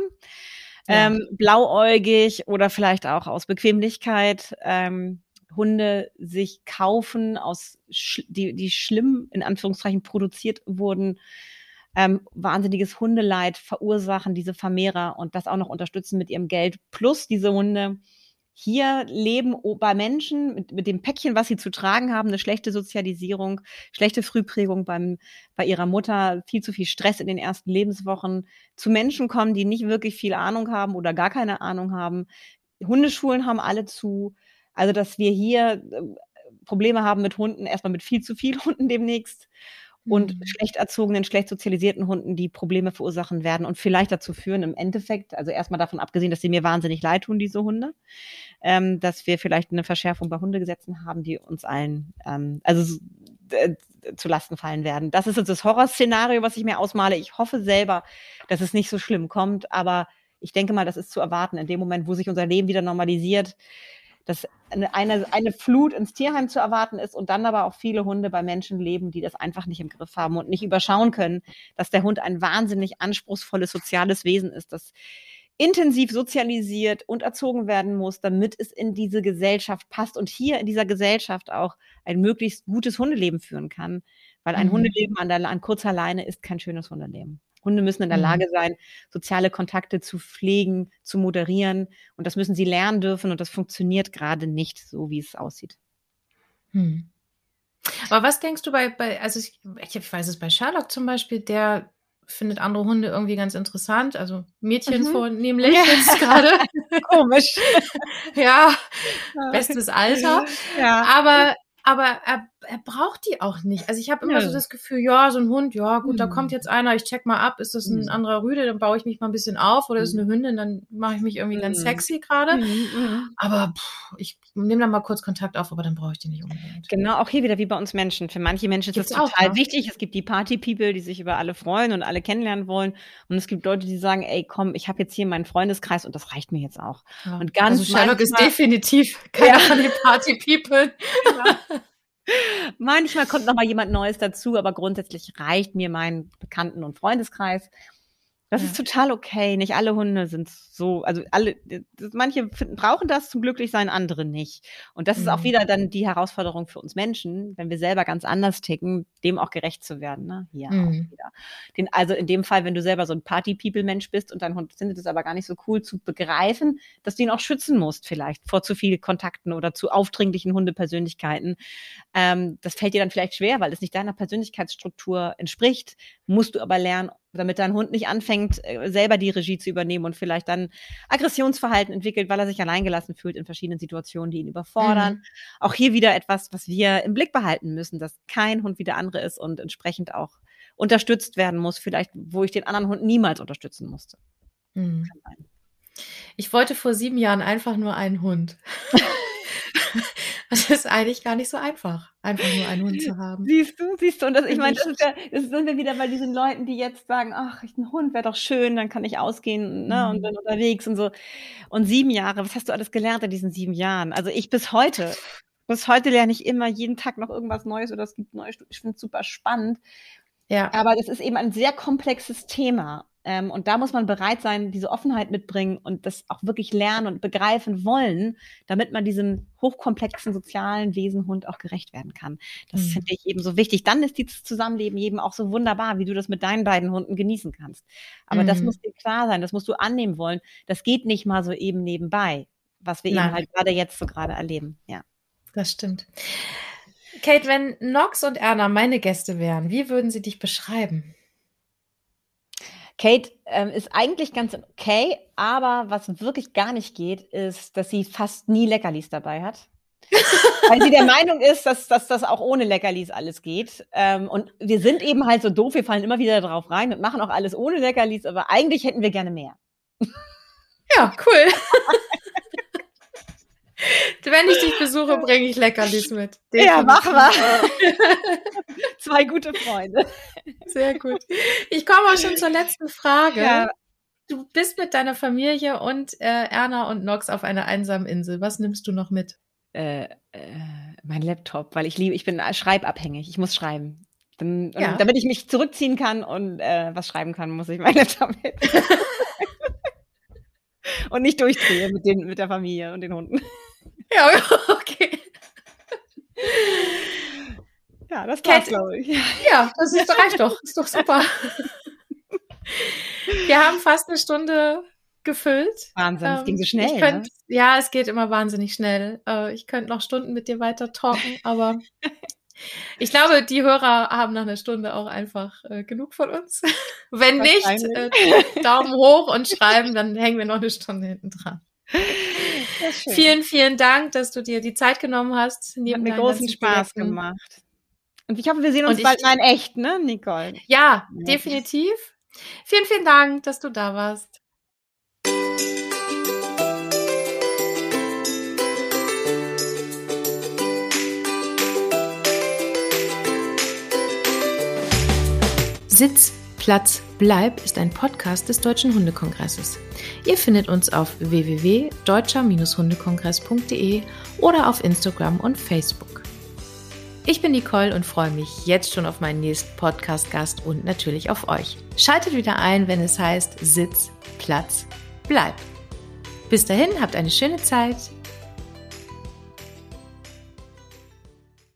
ja. ähm, blauäugig oder vielleicht auch aus Bequemlichkeit. Ähm, Hunde sich kaufen, aus die, die schlimm in Anführungszeichen produziert wurden, ähm, wahnsinniges Hundeleid verursachen, diese Vermehrer und das auch noch unterstützen mit ihrem Geld. Plus diese Hunde hier leben bei Menschen mit, mit dem Päckchen, was sie zu tragen haben, eine schlechte Sozialisierung, schlechte Frühprägung beim, bei ihrer Mutter, viel zu viel Stress in den ersten Lebenswochen, zu Menschen kommen, die nicht wirklich viel Ahnung haben oder gar keine Ahnung haben. Hundeschulen haben alle zu. Also, dass wir hier äh, Probleme haben mit Hunden, erstmal mit viel zu viel Hunden demnächst und mhm. schlecht erzogenen, schlecht sozialisierten Hunden, die Probleme verursachen werden und vielleicht dazu führen, im Endeffekt, also erstmal davon abgesehen, dass sie mir wahnsinnig leid tun, diese Hunde, ähm, dass wir vielleicht eine Verschärfung bei Hundegesetzen haben, die uns allen, ähm, also äh, zu Lasten fallen werden. Das ist jetzt das Horrorszenario, was ich mir ausmale. Ich hoffe selber, dass es nicht so schlimm kommt, aber ich denke mal, das ist zu erwarten. In dem Moment, wo sich unser Leben wieder normalisiert, dass eine, eine, Flut ins Tierheim zu erwarten ist und dann aber auch viele Hunde bei Menschen leben, die das einfach nicht im Griff haben und nicht überschauen können, dass der Hund ein wahnsinnig anspruchsvolles soziales Wesen ist, das intensiv sozialisiert und erzogen werden muss, damit es in diese Gesellschaft passt und hier in dieser Gesellschaft auch ein möglichst gutes Hundeleben führen kann. Weil ein mhm. Hundeleben an, der, an kurzer Leine ist kein schönes Hundeleben. Hunde müssen in der mhm. Lage sein, soziale Kontakte zu pflegen, zu moderieren. Und das müssen sie lernen dürfen. Und das funktioniert gerade nicht so, wie es aussieht. Hm. Aber was denkst du bei, bei also ich, ich weiß es bei Sherlock zum Beispiel, der findet andere Hunde irgendwie ganz interessant. Also Mädchen mhm. vornehmlich ja. jetzt gerade. Komisch. ja, bestes Alter. Ja. Aber aber er, er braucht die auch nicht. Also ich habe immer ja. so das Gefühl, ja, so ein Hund, ja gut, mhm. da kommt jetzt einer, ich check mal ab, ist das ein mhm. anderer Rüde, dann baue ich mich mal ein bisschen auf oder ist eine mhm. Hündin, dann mache ich mich irgendwie mhm. ganz sexy gerade. Mhm. Aber pff, ich nehme dann mal kurz Kontakt auf, aber dann brauche ich die nicht unbedingt. Genau, auch hier wieder wie bei uns Menschen. Für manche Menschen ist Gibt's das total auch, ne? wichtig. Es gibt die Party-People, die sich über alle freuen und alle kennenlernen wollen. Und es gibt Leute, die sagen, ey, komm, ich habe jetzt hier meinen Freundeskreis und das reicht mir jetzt auch. Ja. Und ganz also Sherlock ist definitiv keiner ja. von den Party-People. Ja. Manchmal kommt noch mal jemand Neues dazu, aber grundsätzlich reicht mir mein Bekannten- und Freundeskreis. Das ja. ist total okay. Nicht alle Hunde sind so, also alle, manche finden, brauchen das zum Glücklichsein, andere nicht. Und das mhm. ist auch mhm. wieder dann die Herausforderung für uns Menschen, wenn wir selber ganz anders ticken, dem auch gerecht zu werden. Ne? Hier mhm. auch wieder. Den, also in dem Fall, wenn du selber so ein Party-People-Mensch bist und dein Hund findet es aber gar nicht so cool zu begreifen, dass du ihn auch schützen musst, vielleicht vor zu viel Kontakten oder zu aufdringlichen Hundepersönlichkeiten. Ähm, das fällt dir dann vielleicht schwer, weil es nicht deiner Persönlichkeitsstruktur entspricht, musst du aber lernen, damit dein Hund nicht anfängt, äh, selber die Regie zu übernehmen und vielleicht dann Aggressionsverhalten entwickelt, weil er sich alleingelassen fühlt in verschiedenen Situationen, die ihn überfordern. Mhm. Auch hier wieder etwas, was wir im Blick behalten müssen, dass kein Hund wie der andere ist und entsprechend auch unterstützt werden muss, vielleicht, wo ich den anderen Hund niemals unterstützen musste. Mhm. Ich wollte vor sieben Jahren einfach nur einen Hund. Das ist eigentlich gar nicht so einfach, einfach nur einen Hund zu haben. Siehst du, siehst du. Und das, ich meine, das, ist ja, das sind wir wieder bei diesen Leuten, die jetzt sagen, ach, ein Hund wäre doch schön, dann kann ich ausgehen ne, mhm. und bin unterwegs und so. Und sieben Jahre, was hast du alles gelernt in diesen sieben Jahren? Also ich bis heute, bis heute lerne ich immer jeden Tag noch irgendwas Neues oder es gibt neue Studien. Ich finde es super spannend. Ja. Aber das ist eben ein sehr komplexes Thema. Ähm, und da muss man bereit sein, diese Offenheit mitbringen und das auch wirklich lernen und begreifen wollen, damit man diesem hochkomplexen sozialen Wesenhund auch gerecht werden kann. Das mhm. finde ich eben so wichtig. Dann ist dieses Zusammenleben eben auch so wunderbar, wie du das mit deinen beiden Hunden genießen kannst. Aber mhm. das muss dir klar sein, das musst du annehmen wollen. Das geht nicht mal so eben nebenbei, was wir Nein. eben halt gerade jetzt so gerade erleben. Ja. Das stimmt. Kate, wenn Nox und Erna meine Gäste wären, wie würden sie dich beschreiben? Kate ähm, ist eigentlich ganz okay, aber was wirklich gar nicht geht, ist, dass sie fast nie Leckerlis dabei hat. Weil sie der Meinung ist, dass, dass das auch ohne Leckerlis alles geht. Ähm, und wir sind eben halt so doof, wir fallen immer wieder drauf rein und machen auch alles ohne Leckerlis, aber eigentlich hätten wir gerne mehr. Ja, cool. Wenn ich dich besuche, bringe ich Leckerlis mit. Definitiv. Ja, machen wir. Zwei gute Freunde. Sehr gut. Ich komme auch schon zur letzten Frage. Ja. Du bist mit deiner Familie und äh, Erna und Nox auf einer einsamen Insel. Was nimmst du noch mit? Äh, äh, mein Laptop, weil ich liebe, ich bin schreibabhängig. Ich muss schreiben. Dann, ja. Damit ich mich zurückziehen kann und äh, was schreiben kann, muss ich mein Laptop mit. und nicht durchdrehe mit, den, mit der Familie und den Hunden. Ja, okay. Ja, das war's, glaube ich. Ja, das ist, reicht doch. Ist doch super. Wir haben fast eine Stunde gefüllt. Wahnsinn, es ähm, ging so schnell. Könnt, ne? Ja, es geht immer wahnsinnig schnell. Äh, ich könnte noch Stunden mit dir weiter talken, aber ich glaube, die Hörer haben nach einer Stunde auch einfach äh, genug von uns. Wenn nicht, äh, Daumen hoch und schreiben, dann hängen wir noch eine Stunde hinten dran. Vielen, vielen Dank, dass du dir die Zeit genommen hast. Hat mir großen Spaß Projekten. gemacht. Und ich hoffe, wir sehen uns ich, bald mal in echt, ne, Nicole? Ja, ja, definitiv. Vielen, vielen Dank, dass du da warst. Sitz, Platz, Bleib ist ein Podcast des Deutschen Hundekongresses. Ihr findet uns auf www.deutscher-hundekongress.de oder auf Instagram und Facebook. Ich bin Nicole und freue mich jetzt schon auf meinen nächsten Podcast-Gast und natürlich auf euch. Schaltet wieder ein, wenn es heißt Sitz, Platz, Bleib. Bis dahin, habt eine schöne Zeit.